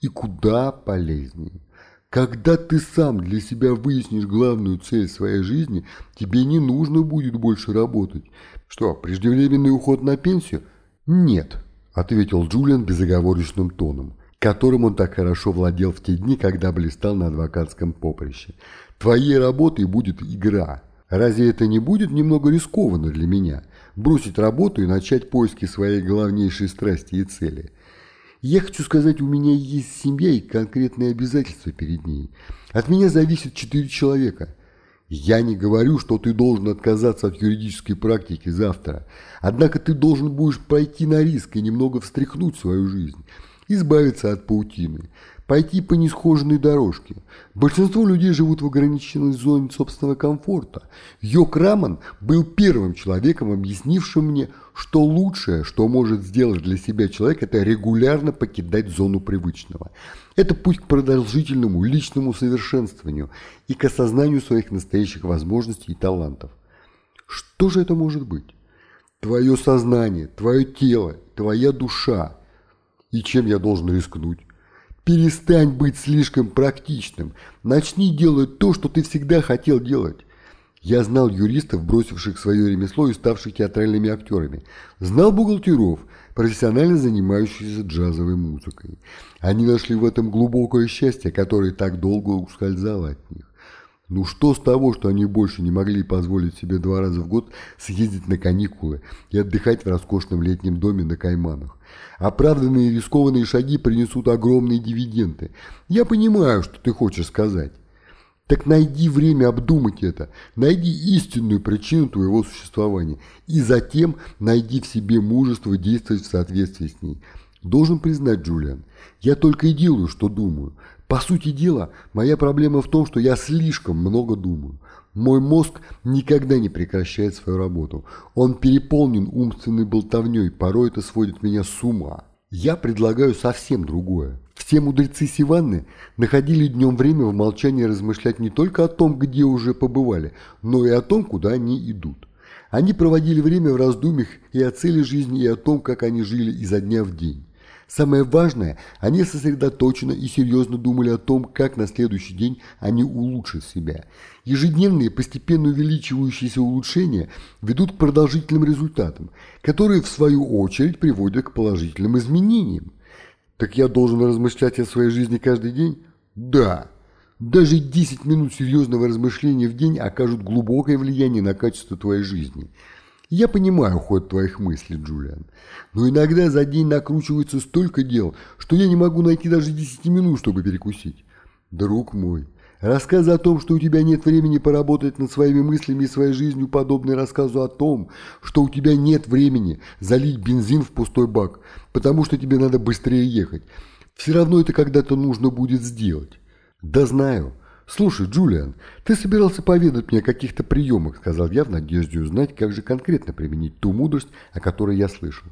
и куда полезнее. Когда ты сам для себя выяснишь главную цель своей жизни, тебе не нужно будет больше работать. Что, преждевременный уход на пенсию? Нет, ответил Джулиан безоговорочным тоном, которым он так хорошо владел в те дни, когда блистал на адвокатском поприще. Твоей работой будет игра, Разве это не будет немного рискованно для меня? Бросить работу и начать поиски своей главнейшей страсти и цели. Я хочу сказать, у меня есть семья и конкретные обязательства перед ней. От меня зависит четыре человека. Я не говорю, что ты должен отказаться от юридической практики завтра. Однако ты должен будешь пойти на риск и немного встряхнуть свою жизнь. Избавиться от паутины пойти по несхоженной дорожке. Большинство людей живут в ограниченной зоне собственного комфорта. Йок Раман был первым человеком, объяснившим мне, что лучшее, что может сделать для себя человек, это регулярно покидать зону привычного. Это путь к продолжительному личному совершенствованию и к осознанию своих настоящих возможностей и талантов. Что же это может быть? Твое сознание, твое тело, твоя душа. И чем я должен рискнуть? Перестань быть слишком практичным. Начни делать то, что ты всегда хотел делать. Я знал юристов, бросивших свое ремесло и ставших театральными актерами. Знал бухгалтеров, профессионально занимающихся джазовой музыкой. Они нашли в этом глубокое счастье, которое так долго ускользало от них. Ну что с того, что они больше не могли позволить себе два раза в год съездить на каникулы и отдыхать в роскошном летнем доме на Кайманах? Оправданные рискованные шаги принесут огромные дивиденды. Я понимаю, что ты хочешь сказать. Так найди время обдумать это, найди истинную причину твоего существования и затем найди в себе мужество действовать в соответствии с ней. Должен признать, Джулиан, я только и делаю, что думаю. По сути дела, моя проблема в том, что я слишком много думаю. Мой мозг никогда не прекращает свою работу. Он переполнен умственной болтовней, порой это сводит меня с ума. Я предлагаю совсем другое. Все мудрецы Сиванны находили днем время в молчании размышлять не только о том, где уже побывали, но и о том, куда они идут. Они проводили время в раздумьях и о цели жизни, и о том, как они жили изо дня в день. Самое важное, они сосредоточенно и серьезно думали о том, как на следующий день они улучшат себя. Ежедневные, постепенно увеличивающиеся улучшения ведут к продолжительным результатам, которые в свою очередь приводят к положительным изменениям. Так я должен размышлять о своей жизни каждый день? Да. Даже 10 минут серьезного размышления в день окажут глубокое влияние на качество твоей жизни. Я понимаю ход твоих мыслей, Джулиан, но иногда за день накручивается столько дел, что я не могу найти даже 10 минут, чтобы перекусить. Друг мой, рассказы о том, что у тебя нет времени поработать над своими мыслями и своей жизнью, подобны рассказу о том, что у тебя нет времени залить бензин в пустой бак, потому что тебе надо быстрее ехать. Все равно это когда-то нужно будет сделать. «Да знаю. Слушай, Джулиан, ты собирался поведать мне о каких-то приемах», сказал я в надежде узнать, как же конкретно применить ту мудрость, о которой я слышал.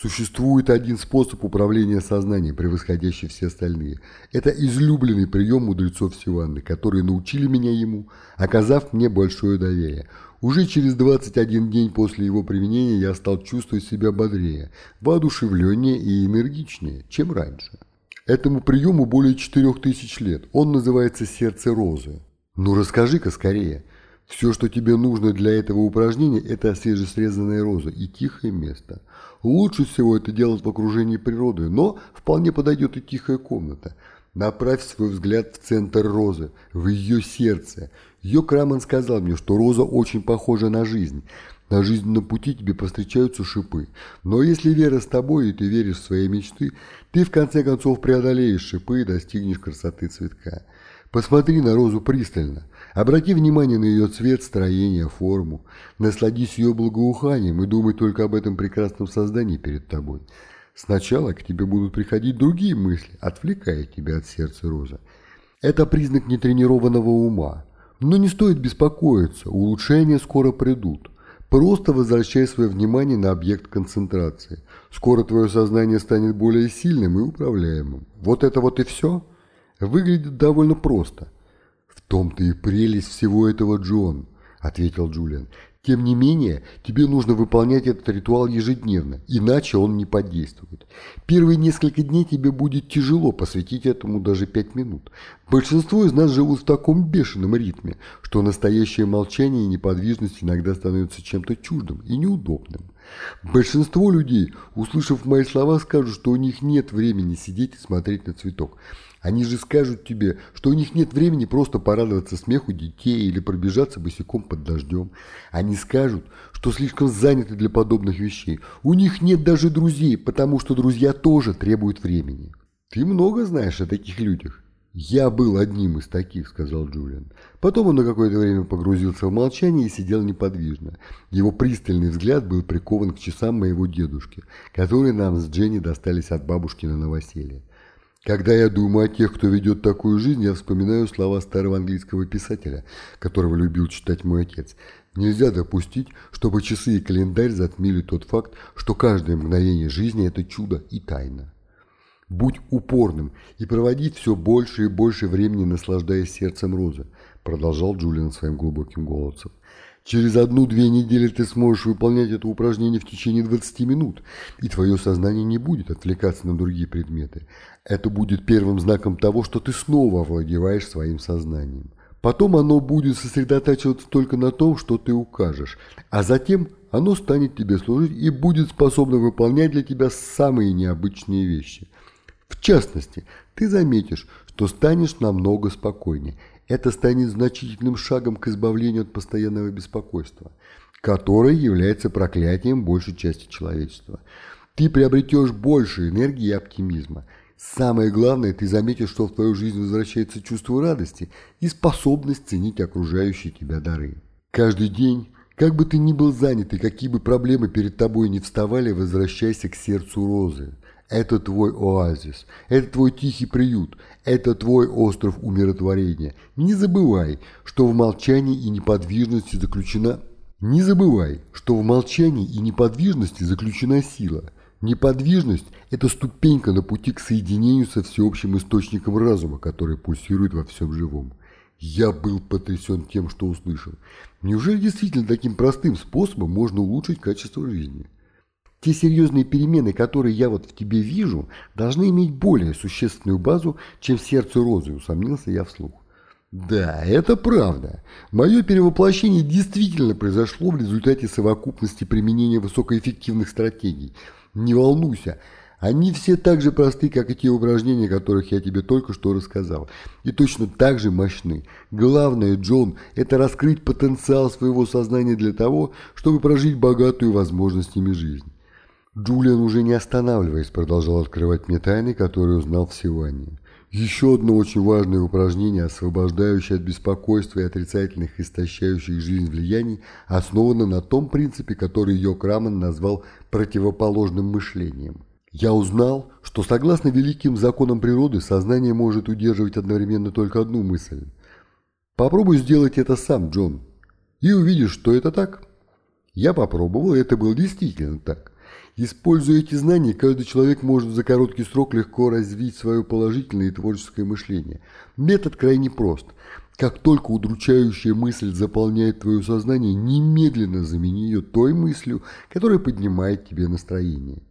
Существует один способ управления сознанием, превосходящий все остальные. Это излюбленный прием мудрецов Сиванны, которые научили меня ему, оказав мне большое доверие. Уже через 21 день после его применения я стал чувствовать себя бодрее, воодушевленнее и энергичнее, чем раньше. Этому приему более четырех тысяч лет. Он называется «Сердце розы». Ну расскажи-ка скорее. Все, что тебе нужно для этого упражнения, это свежесрезанная роза и тихое место. Лучше всего это делать в окружении природы, но вполне подойдет и тихая комната. Направь свой взгляд в центр розы, в ее сердце. Ее Краман сказал мне, что роза очень похожа на жизнь. На жизненном пути тебе повстречаются шипы. Но если вера с тобой, и ты веришь в свои мечты, ты в конце концов преодолеешь шипы и достигнешь красоты цветка. Посмотри на розу пристально. Обрати внимание на ее цвет, строение, форму. Насладись ее благоуханием и думай только об этом прекрасном создании перед тобой. Сначала к тебе будут приходить другие мысли, отвлекая тебя от сердца розы. Это признак нетренированного ума. Но не стоит беспокоиться, улучшения скоро придут. Просто возвращай свое внимание на объект концентрации. Скоро твое сознание станет более сильным и управляемым. Вот это вот и все. Выглядит довольно просто. В том-то и прелесть всего этого, Джон, ответил Джулиан. Тем не менее, тебе нужно выполнять этот ритуал ежедневно, иначе он не подействует. Первые несколько дней тебе будет тяжело посвятить этому даже пять минут. Большинство из нас живут в таком бешеном ритме, что настоящее молчание и неподвижность иногда становятся чем-то чуждым и неудобным. Большинство людей, услышав мои слова, скажут, что у них нет времени сидеть и смотреть на цветок. Они же скажут тебе, что у них нет времени просто порадоваться смеху детей или пробежаться босиком под дождем. Они скажут, что слишком заняты для подобных вещей. У них нет даже друзей, потому что друзья тоже требуют времени. Ты много знаешь о таких людях. «Я был одним из таких», — сказал Джулиан. Потом он на какое-то время погрузился в молчание и сидел неподвижно. Его пристальный взгляд был прикован к часам моего дедушки, которые нам с Дженни достались от бабушки на новоселье. Когда я думаю о тех, кто ведет такую жизнь, я вспоминаю слова старого английского писателя, которого любил читать мой отец. Нельзя допустить, чтобы часы и календарь затмили тот факт, что каждое мгновение жизни – это чудо и тайна. Будь упорным и проводи все больше и больше времени, наслаждаясь сердцем розы, продолжал Джулиан своим глубоким голосом. Через одну-две недели ты сможешь выполнять это упражнение в течение 20 минут, и твое сознание не будет отвлекаться на другие предметы. Это будет первым знаком того, что ты снова овладеваешь своим сознанием. Потом оно будет сосредотачиваться только на том, что ты укажешь, а затем оно станет тебе служить и будет способно выполнять для тебя самые необычные вещи. В частности, ты заметишь, что станешь намного спокойнее – это станет значительным шагом к избавлению от постоянного беспокойства, которое является проклятием большей части человечества. Ты приобретешь больше энергии и оптимизма. Самое главное, ты заметишь, что в твою жизнь возвращается чувство радости и способность ценить окружающие тебя дары. Каждый день, как бы ты ни был занят и какие бы проблемы перед тобой не вставали, возвращайся к сердцу розы. Это твой оазис, это твой тихий приют, это твой остров умиротворения. Не забывай, что в молчании и неподвижности заключена... Не забывай, что в молчании и неподвижности заключена сила. Неподвижность – это ступенька на пути к соединению со всеобщим источником разума, который пульсирует во всем живом. Я был потрясен тем, что услышал. Неужели действительно таким простым способом можно улучшить качество жизни? Те серьезные перемены, которые я вот в тебе вижу, должны иметь более существенную базу, чем в сердце розы, усомнился я вслух. Да, это правда. Мое перевоплощение действительно произошло в результате совокупности применения высокоэффективных стратегий. Не волнуйся, они все так же просты, как и те упражнения, которых я тебе только что рассказал. И точно так же мощны. Главное, Джон, это раскрыть потенциал своего сознания для того, чтобы прожить богатую возможностями жизнь. Джулиан, уже не останавливаясь, продолжал открывать мне тайны, которые узнал в Сиванне. Еще одно очень важное упражнение, освобождающее от беспокойства и отрицательных истощающих жизнь влияний, основано на том принципе, который Йок Раман назвал противоположным мышлением. Я узнал, что согласно великим законам природы сознание может удерживать одновременно только одну мысль. Попробуй сделать это сам, Джон, и увидишь, что это так. Я попробовал, и это было действительно так. Используя эти знания, каждый человек может за короткий срок легко развить свое положительное и творческое мышление. Метод крайне прост. Как только удручающая мысль заполняет твое сознание, немедленно замени ее той мыслью, которая поднимает тебе настроение.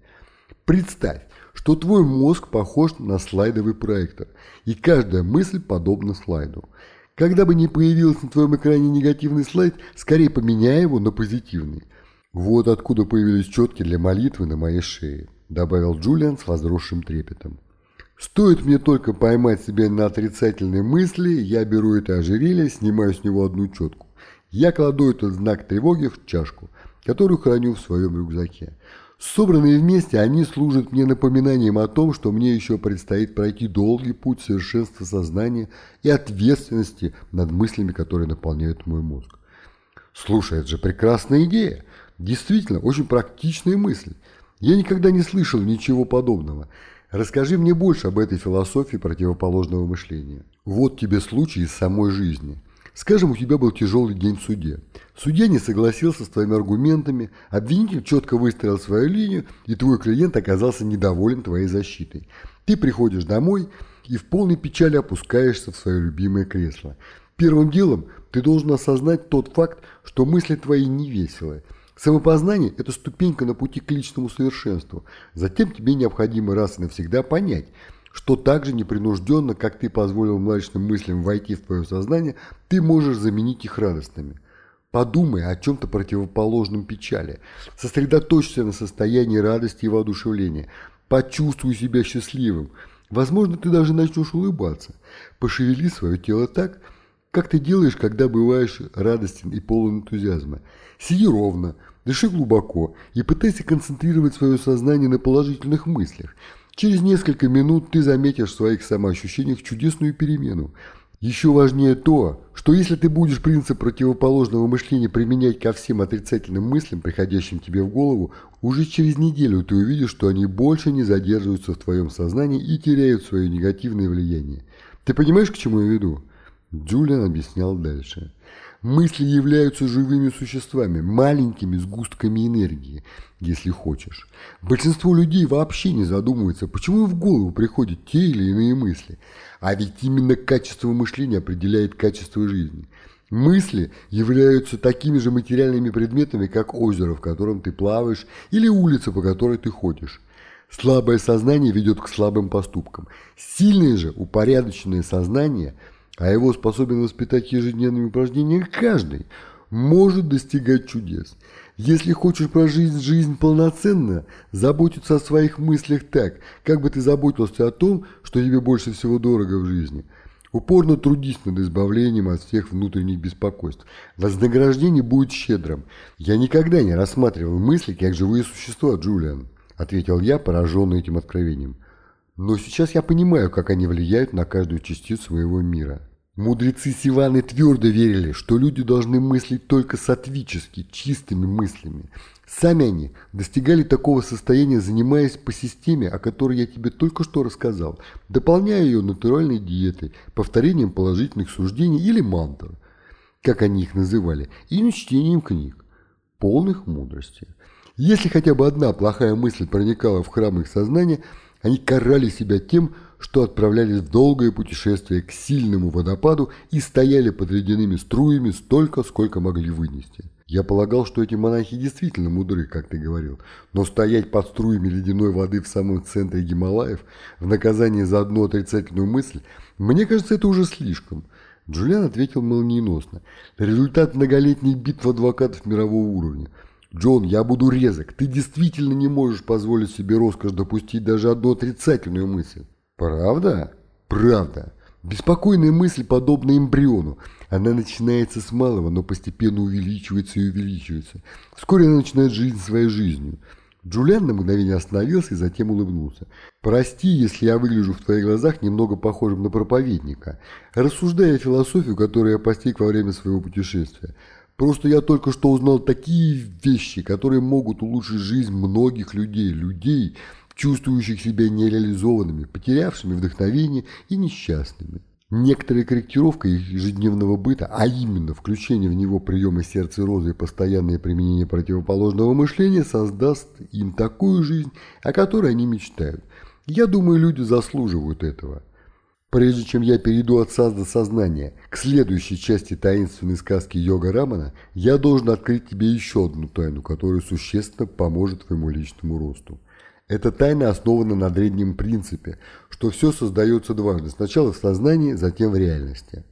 Представь, что твой мозг похож на слайдовый проектор, и каждая мысль подобна слайду. Когда бы ни появился на твоем экране негативный слайд, скорее поменяй его на позитивный. «Вот откуда появились четки для молитвы на моей шее», добавил Джулиан с возросшим трепетом. «Стоит мне только поймать себя на отрицательные мысли, я беру это ожерелье, снимаю с него одну четку. Я кладу этот знак тревоги в чашку, которую храню в своем рюкзаке. Собранные вместе, они служат мне напоминанием о том, что мне еще предстоит пройти долгий путь совершенства сознания и ответственности над мыслями, которые наполняют мой мозг. Слушай, это же прекрасная идея. Действительно, очень практичная мысль. Я никогда не слышал ничего подобного. Расскажи мне больше об этой философии противоположного мышления. Вот тебе случай из самой жизни. Скажем, у тебя был тяжелый день в суде. Судья не согласился с твоими аргументами, обвинитель четко выстроил свою линию, и твой клиент оказался недоволен твоей защитой. Ты приходишь домой и в полной печали опускаешься в свое любимое кресло. Первым делом ты должен осознать тот факт, что мысли твои не веселые. Самопознание – это ступенька на пути к личному совершенству. Затем тебе необходимо раз и навсегда понять, что так же непринужденно, как ты позволил мрачным мыслям войти в твое сознание, ты можешь заменить их радостными. Подумай о чем-то противоположном печали. Сосредоточься на состоянии радости и воодушевления. Почувствуй себя счастливым. Возможно, ты даже начнешь улыбаться. Пошевели свое тело так, как ты делаешь, когда бываешь радостен и полон энтузиазма. Сиди ровно, дыши глубоко и пытайся концентрировать свое сознание на положительных мыслях. Через несколько минут ты заметишь в своих самоощущениях чудесную перемену. Еще важнее то, что если ты будешь принцип противоположного мышления применять ко всем отрицательным мыслям, приходящим тебе в голову, уже через неделю ты увидишь, что они больше не задерживаются в твоем сознании и теряют свое негативное влияние. Ты понимаешь, к чему я веду? Джулиан объяснял дальше. Мысли являются живыми существами, маленькими сгустками энергии, если хочешь. Большинство людей вообще не задумывается, почему в голову приходят те или иные мысли. А ведь именно качество мышления определяет качество жизни. Мысли являются такими же материальными предметами, как озеро, в котором ты плаваешь, или улица, по которой ты ходишь. Слабое сознание ведет к слабым поступкам. Сильное же, упорядоченное сознание – а его способен воспитать ежедневными упражнениями каждый, может достигать чудес. Если хочешь прожить жизнь полноценно, заботиться о своих мыслях так, как бы ты заботился о том, что тебе больше всего дорого в жизни. Упорно трудись над избавлением от всех внутренних беспокойств. Вознаграждение будет щедрым. Я никогда не рассматривал мысли как живые существа, Джулиан, ответил я, пораженный этим откровением. Но сейчас я понимаю, как они влияют на каждую частицу своего мира. Мудрецы Сиваны твердо верили, что люди должны мыслить только сатвически, чистыми мыслями. Сами они достигали такого состояния, занимаясь по системе, о которой я тебе только что рассказал, дополняя ее натуральной диетой, повторением положительных суждений или мантр, как они их называли, и чтением книг, полных мудрости. Если хотя бы одна плохая мысль проникала в храм их сознания, они карали себя тем, что отправлялись в долгое путешествие к сильному водопаду и стояли под ледяными струями столько, сколько могли вынести. Я полагал, что эти монахи действительно мудры, как ты говорил, но стоять под струями ледяной воды в самом центре Гималаев в наказание за одну отрицательную мысль, мне кажется, это уже слишком. Джулиан ответил молниеносно. Результат многолетних битв адвокатов мирового уровня. Джон, я буду резок. Ты действительно не можешь позволить себе роскошь допустить даже одну отрицательную мысль. Правда? Правда. Беспокойная мысль подобна эмбриону. Она начинается с малого, но постепенно увеличивается и увеличивается. Вскоре она начинает жить своей жизнью. Джулиан на мгновение остановился и затем улыбнулся. «Прости, если я выгляжу в твоих глазах немного похожим на проповедника, рассуждая философию, которую я постиг во время своего путешествия. Просто я только что узнал такие вещи, которые могут улучшить жизнь многих людей, людей, чувствующих себя нереализованными, потерявшими вдохновение и несчастными. Некоторая корректировка их ежедневного быта, а именно включение в него приема сердца розы и постоянное применение противоположного мышления, создаст им такую жизнь, о которой они мечтают. Я думаю, люди заслуживают этого. Прежде чем я перейду от сазда сознания к следующей части таинственной сказки Йога Рамана, я должен открыть тебе еще одну тайну, которая существенно поможет твоему личному росту. Эта тайна основана на древнем принципе, что все создается дважды, сначала в сознании, затем в реальности.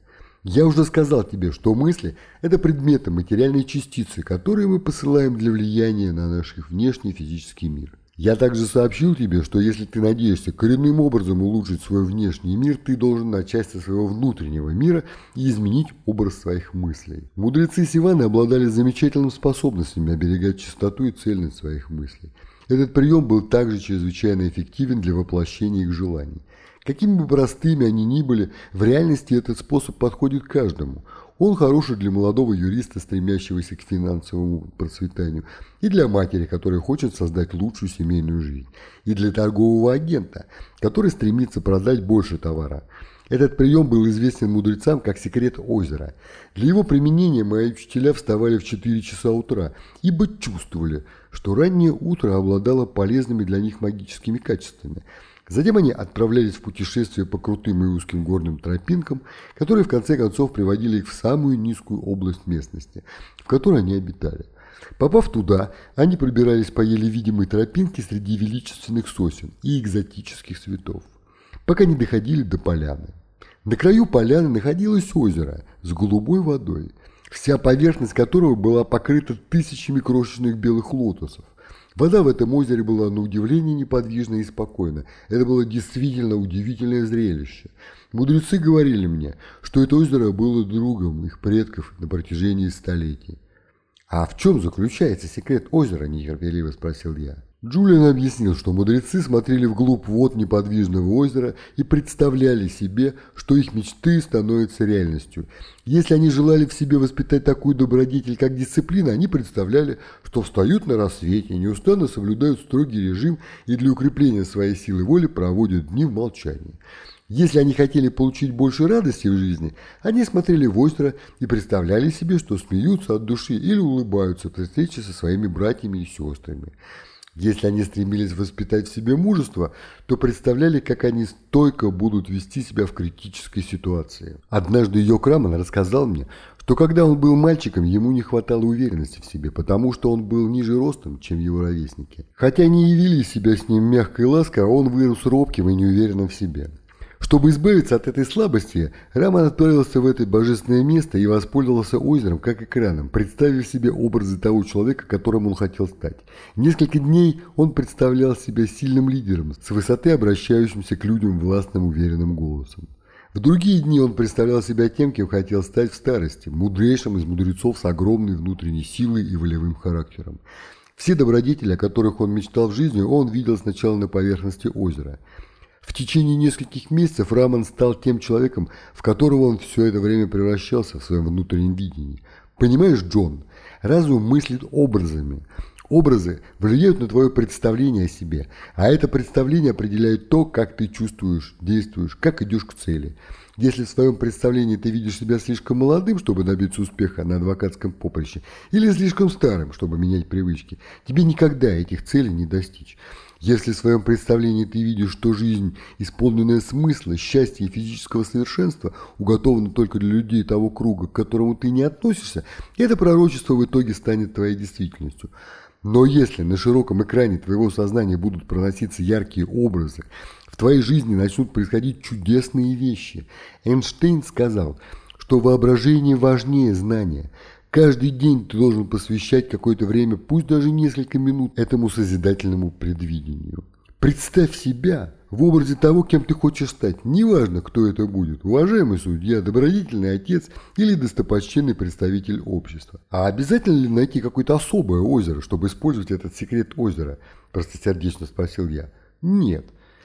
Я уже сказал тебе, что мысли – это предметы, материальные частицы, которые мы посылаем для влияния на наш внешний физический мир. Я также сообщил тебе, что если ты надеешься коренным образом улучшить свой внешний мир, ты должен начать со своего внутреннего мира и изменить образ своих мыслей. Мудрецы Сиваны обладали замечательными способностями оберегать чистоту и цельность своих мыслей. Этот прием был также чрезвычайно эффективен для воплощения их желаний. Какими бы простыми они ни были, в реальности этот способ подходит каждому. Он хороший для молодого юриста, стремящегося к финансовому процветанию, и для матери, которая хочет создать лучшую семейную жизнь, и для торгового агента, который стремится продать больше товара. Этот прием был известен мудрецам как секрет озера. Для его применения мои учителя вставали в 4 часа утра, ибо чувствовали, что раннее утро обладало полезными для них магическими качествами. Затем они отправлялись в путешествие по крутым и узким горным тропинкам, которые в конце концов приводили их в самую низкую область местности, в которой они обитали. Попав туда, они пробирались по еле видимой тропинке среди величественных сосен и экзотических цветов, пока не доходили до поляны. На краю поляны находилось озеро с голубой водой, вся поверхность которого была покрыта тысячами крошечных белых лотосов. Вода в этом озере была на удивление неподвижна и спокойна. Это было действительно удивительное зрелище. Мудрецы говорили мне, что это озеро было другом их предков на протяжении столетий. «А в чем заключается секрет озера?» – нетерпеливо спросил я. Джулиан объяснил, что мудрецы смотрели вглубь вод неподвижного озера и представляли себе, что их мечты становятся реальностью. Если они желали в себе воспитать такую добродетель, как дисциплина, они представляли, что встают на рассвете, неустанно соблюдают строгий режим и для укрепления своей силы воли проводят дни в молчании. Если они хотели получить больше радости в жизни, они смотрели в озеро и представляли себе, что смеются от души или улыбаются при встрече со своими братьями и сестрами. Если они стремились воспитать в себе мужество, то представляли, как они стойко будут вести себя в критической ситуации. Однажды Йок Раман рассказал мне, что когда он был мальчиком, ему не хватало уверенности в себе, потому что он был ниже ростом, чем его ровесники. Хотя они и вели себя с ним мягко и ласково, он вырос робким и неуверенным в себе. Чтобы избавиться от этой слабости, Раман отправился в это божественное место и воспользовался озером как экраном, представив себе образы того человека, которым он хотел стать. Несколько дней он представлял себя сильным лидером, с высоты обращающимся к людям властным уверенным голосом. В другие дни он представлял себя тем, кем хотел стать в старости, мудрейшим из мудрецов с огромной внутренней силой и волевым характером. Все добродетели, о которых он мечтал в жизни, он видел сначала на поверхности озера – В течение нескольких месяцев Раман стал тем человеком, в которого он все это время превращался в своем внутреннем видении. Понимаешь, Джон, разум мыслит образами. Образы влияют на твое представление о себе, а это представление определяет то, как ты чувствуешь, действуешь, как идешь к цели. Если в своем представлении ты видишь себя слишком молодым, чтобы добиться успеха на адвокатском поприще, или слишком старым, чтобы менять привычки, тебе никогда этих целей не достичь. Если в своем представлении ты видишь, что жизнь, исполненная смысла, счастья и физического совершенства, уготована только для людей того круга, к которому ты не относишься, это пророчество в итоге станет твоей действительностью. Но если на широком экране твоего сознания будут проноситься яркие образы, в твоей жизни начнут происходить чудесные вещи. Эйнштейн сказал, что воображение важнее знания – Каждый день ты должен посвящать какое-то время, пусть даже несколько минут, этому созидательному предвидению. Представь себя в образе того, кем ты хочешь стать. Неважно, кто это будет. Уважаемый судья, добродетельный отец или достопочтенный представитель общества. А обязательно ли найти какое-то особое озеро, чтобы использовать этот секрет озера? Простосердечно спросил я. Нет.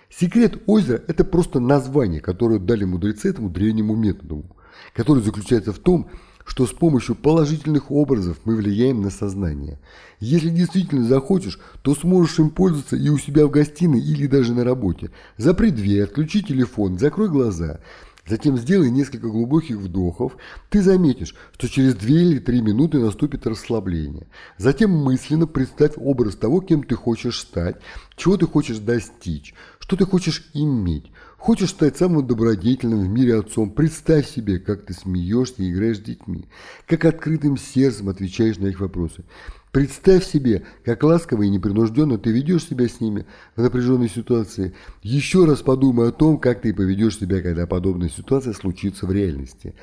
Секрет озера – это просто название, которое дали мудрецы этому древнему методу, который заключается в том, что с помощью положительных образов мы влияем на сознание. Если действительно захочешь, то сможешь им пользоваться и у себя в гостиной или даже на работе. Запри дверь, отключи телефон, закрой глаза. Затем сделай несколько глубоких вдохов. Ты заметишь, что через 2 или 3 минуты наступит расслабление. Затем мысленно представь образ того, кем ты хочешь стать, чего ты хочешь достичь, что ты хочешь иметь. Хочешь стать самым добродетельным в мире отцом? Представь себе, как ты смеешься и играешь с детьми, как открытым сердцем отвечаешь на их вопросы. Представь себе, как ласково и непринужденно ты ведешь себя с ними в напряженной ситуации. Еще раз подумай о том, как ты поведешь себя, когда подобная ситуация случится в реальности.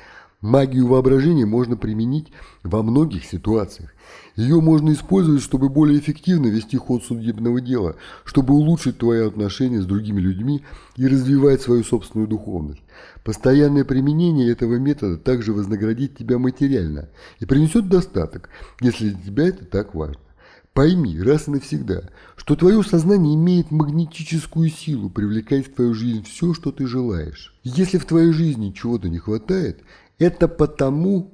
Магию воображения можно применить во многих ситуациях. Ее можно использовать, чтобы более эффективно вести ход судебного дела, чтобы улучшить твои отношения с другими людьми и развивать свою собственную духовность. Постоянное применение этого метода также вознаградит тебя материально и принесет достаток, если для тебя это так важно. Пойми раз и навсегда, что твое сознание имеет магнетическую силу привлекать в твою жизнь все, что ты желаешь. Если в твоей жизни чего-то не хватает, это потому,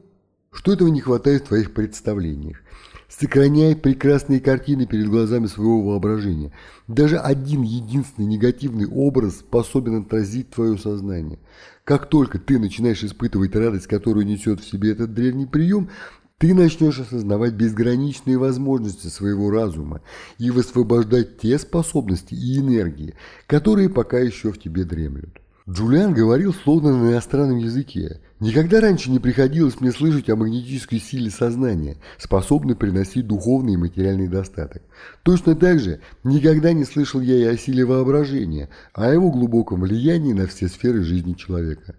что этого не хватает в твоих представлениях. Сохраняй прекрасные картины перед глазами своего воображения. Даже один единственный негативный образ способен отразить твое сознание. Как только ты начинаешь испытывать радость, которую несет в себе этот древний прием, ты начнешь осознавать безграничные возможности своего разума и высвобождать те способности и энергии, которые пока еще в тебе дремлют. Джулиан говорил словно на иностранном языке. Никогда раньше не приходилось мне слышать о магнетической силе сознания, способной приносить духовный и материальный достаток. Точно так же никогда не слышал я и о силе воображения, о его глубоком влиянии на все сферы жизни человека.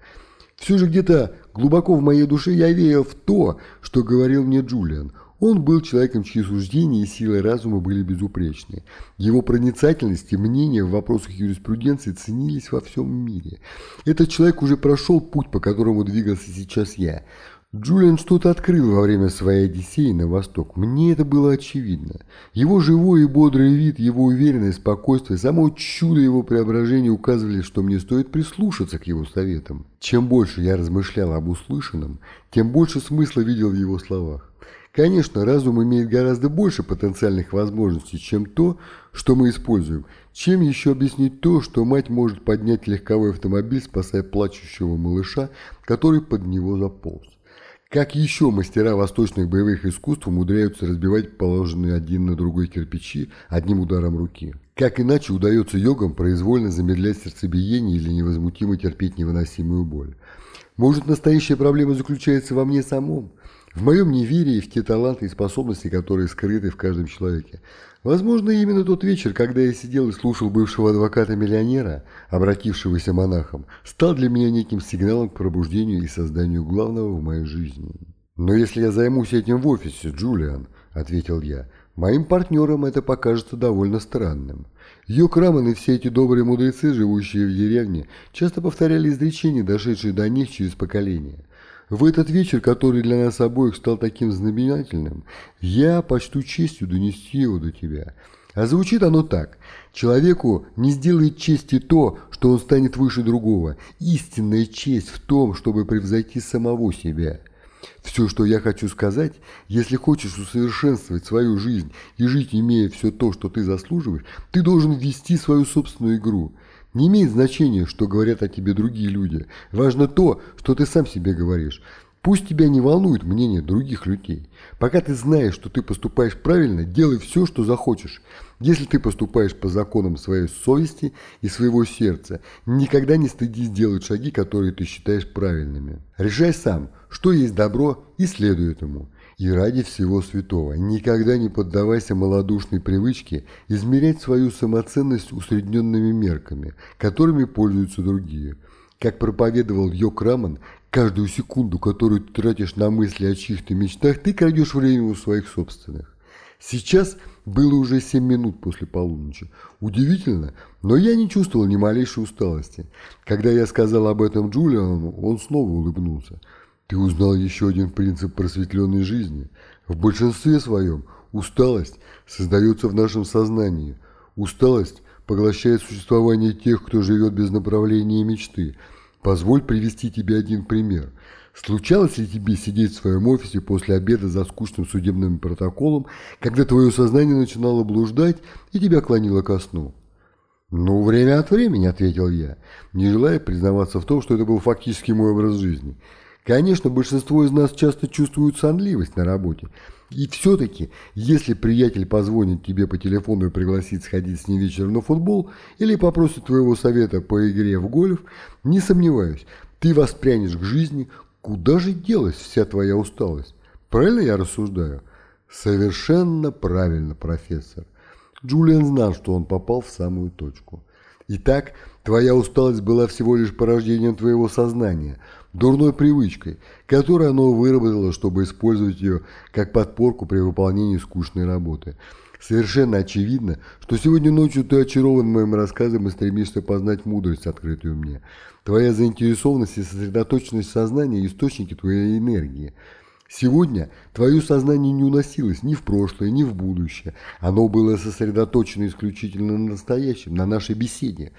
Все же где-то глубоко в моей душе я верил в то, что говорил мне Джулиан. Он был человеком, чьи суждения и силы разума были безупречны. Его проницательность и мнения в вопросах юриспруденции ценились во всем мире. Этот человек уже прошел путь, по которому двигался сейчас я. Джулиан что-то открыл во время своей Одиссеи на восток. Мне это было очевидно. Его живой и бодрый вид, его уверенное спокойствие, само чудо его преображения указывали, что мне стоит прислушаться к его советам. Чем больше я размышлял об услышанном, тем больше смысла видел в его словах. Конечно, разум имеет гораздо больше потенциальных возможностей, чем то, что мы используем. Чем еще объяснить то, что мать может поднять легковой автомобиль, спасая плачущего малыша, который под него заполз? Как еще мастера восточных боевых искусств умудряются разбивать положенные один на другой кирпичи одним ударом руки? Как иначе удается йогам произвольно замедлять сердцебиение или невозмутимо терпеть невыносимую боль? Может, настоящая проблема заключается во мне самом? В моем неверии в те таланты и способности, которые скрыты в каждом человеке. Возможно, именно тот вечер, когда я сидел и слушал бывшего адвоката-миллионера, обратившегося монахом, стал для меня неким сигналом к пробуждению и созданию главного в моей жизни. «Но если я займусь этим в офисе, Джулиан», — ответил я, — «моим партнерам это покажется довольно странным». Йок Раман и все эти добрые мудрецы, живущие в деревне, часто повторяли изречения, дошедшие до них через поколения. В этот вечер, который для нас обоих стал таким знаменательным, я почту честью донести его до тебя. А звучит оно так. Человеку не сделает чести то, что он станет выше другого. Истинная честь в том, чтобы превзойти самого себя. Все, что я хочу сказать, если хочешь усовершенствовать свою жизнь и жить, имея все то, что ты заслуживаешь, ты должен ввести свою собственную игру. Не имеет значения, что говорят о тебе другие люди. Важно то, что ты сам себе говоришь. Пусть тебя не волнует мнение других людей. Пока ты знаешь, что ты поступаешь правильно, делай все, что захочешь. Если ты поступаешь по законам своей совести и своего сердца, никогда не стыдись делать шаги, которые ты считаешь правильными. Решай сам, что есть добро, и следуй этому. И ради всего святого, никогда не поддавайся малодушной привычке измерять свою самоценность усредненными мерками, которыми пользуются другие. Как проповедовал Йок Раман, каждую секунду, которую ты тратишь на мысли о чьих-то мечтах, ты крадешь время у своих собственных. Сейчас было уже 7 минут после полуночи. Удивительно, но я не чувствовал ни малейшей усталости. Когда я сказал об этом Джулиану, он снова улыбнулся. Ты узнал еще один принцип просветленной жизни. В большинстве своем усталость создается в нашем сознании. Усталость поглощает существование тех, кто живет без направления мечты. Позволь привести тебе один пример. Случалось ли тебе сидеть в своем офисе после обеда за скучным судебным протоколом, когда твое сознание начинало блуждать и тебя клонило ко сну? «Ну, время от времени», — ответил я, не желая признаваться в том, что это был фактически мой образ жизни. Конечно, большинство из нас часто чувствуют сонливость на работе. И все-таки, если приятель позвонит тебе по телефону и пригласит сходить с ним вечером на футбол или попросит твоего совета по игре в гольф, не сомневаюсь, ты воспрянешь к жизни, Куда же делась вся твоя усталость? Правильно я рассуждаю? Совершенно правильно, профессор. Джулиан знал, что он попал в самую точку. Итак, твоя усталость была всего лишь порождением твоего сознания, дурной привычкой, которую оно выработало, чтобы использовать ее как подпорку при выполнении скучной работы. Совершенно очевидно, что сегодня ночью ты очарован моим рассказом и стремишься познать мудрость, открытую мне. Твоя заинтересованность и сосредоточенность сознания – источники твоей энергии. Сегодня твое сознание не уносилось ни в прошлое, ни в будущее. Оно было сосредоточено исключительно на настоящем, на нашей беседе.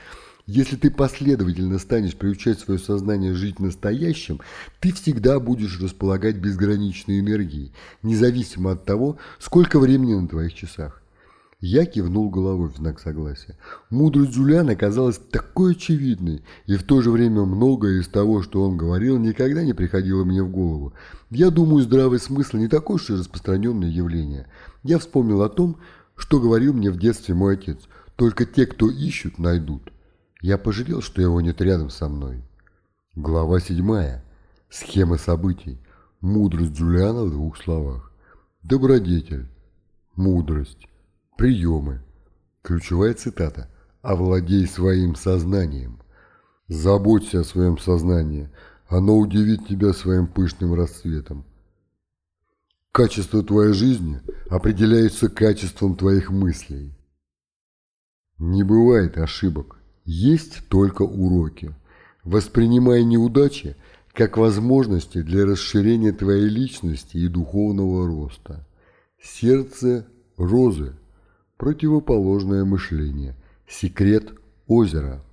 Если ты последовательно станешь приучать свое сознание жить настоящим, ты всегда будешь располагать безграничной энергией, независимо от того, сколько времени на твоих часах. Я кивнул головой в знак согласия. Мудрость Джулиана казалась такой очевидной, и в то же время многое из того, что он говорил, никогда не приходило мне в голову. Я думаю, здравый смысл не такое уж и распространенное явление. Я вспомнил о том, что говорил мне в детстве мой отец. Только те, кто ищут, найдут. Я пожалел, что его нет рядом со мной. Глава седьмая. Схема событий. Мудрость Джулиана в двух словах. Добродетель. Мудрость. Приемы. Ключевая цитата. «Овладей своим сознанием». Заботься о своем сознании. Оно удивит тебя своим пышным расцветом. Качество твоей жизни определяется качеством твоих мыслей. Не бывает ошибок, есть только уроки. Воспринимай неудачи как возможности для расширения твоей личности и духовного роста. Сердце розы – противоположное мышление. Секрет озера –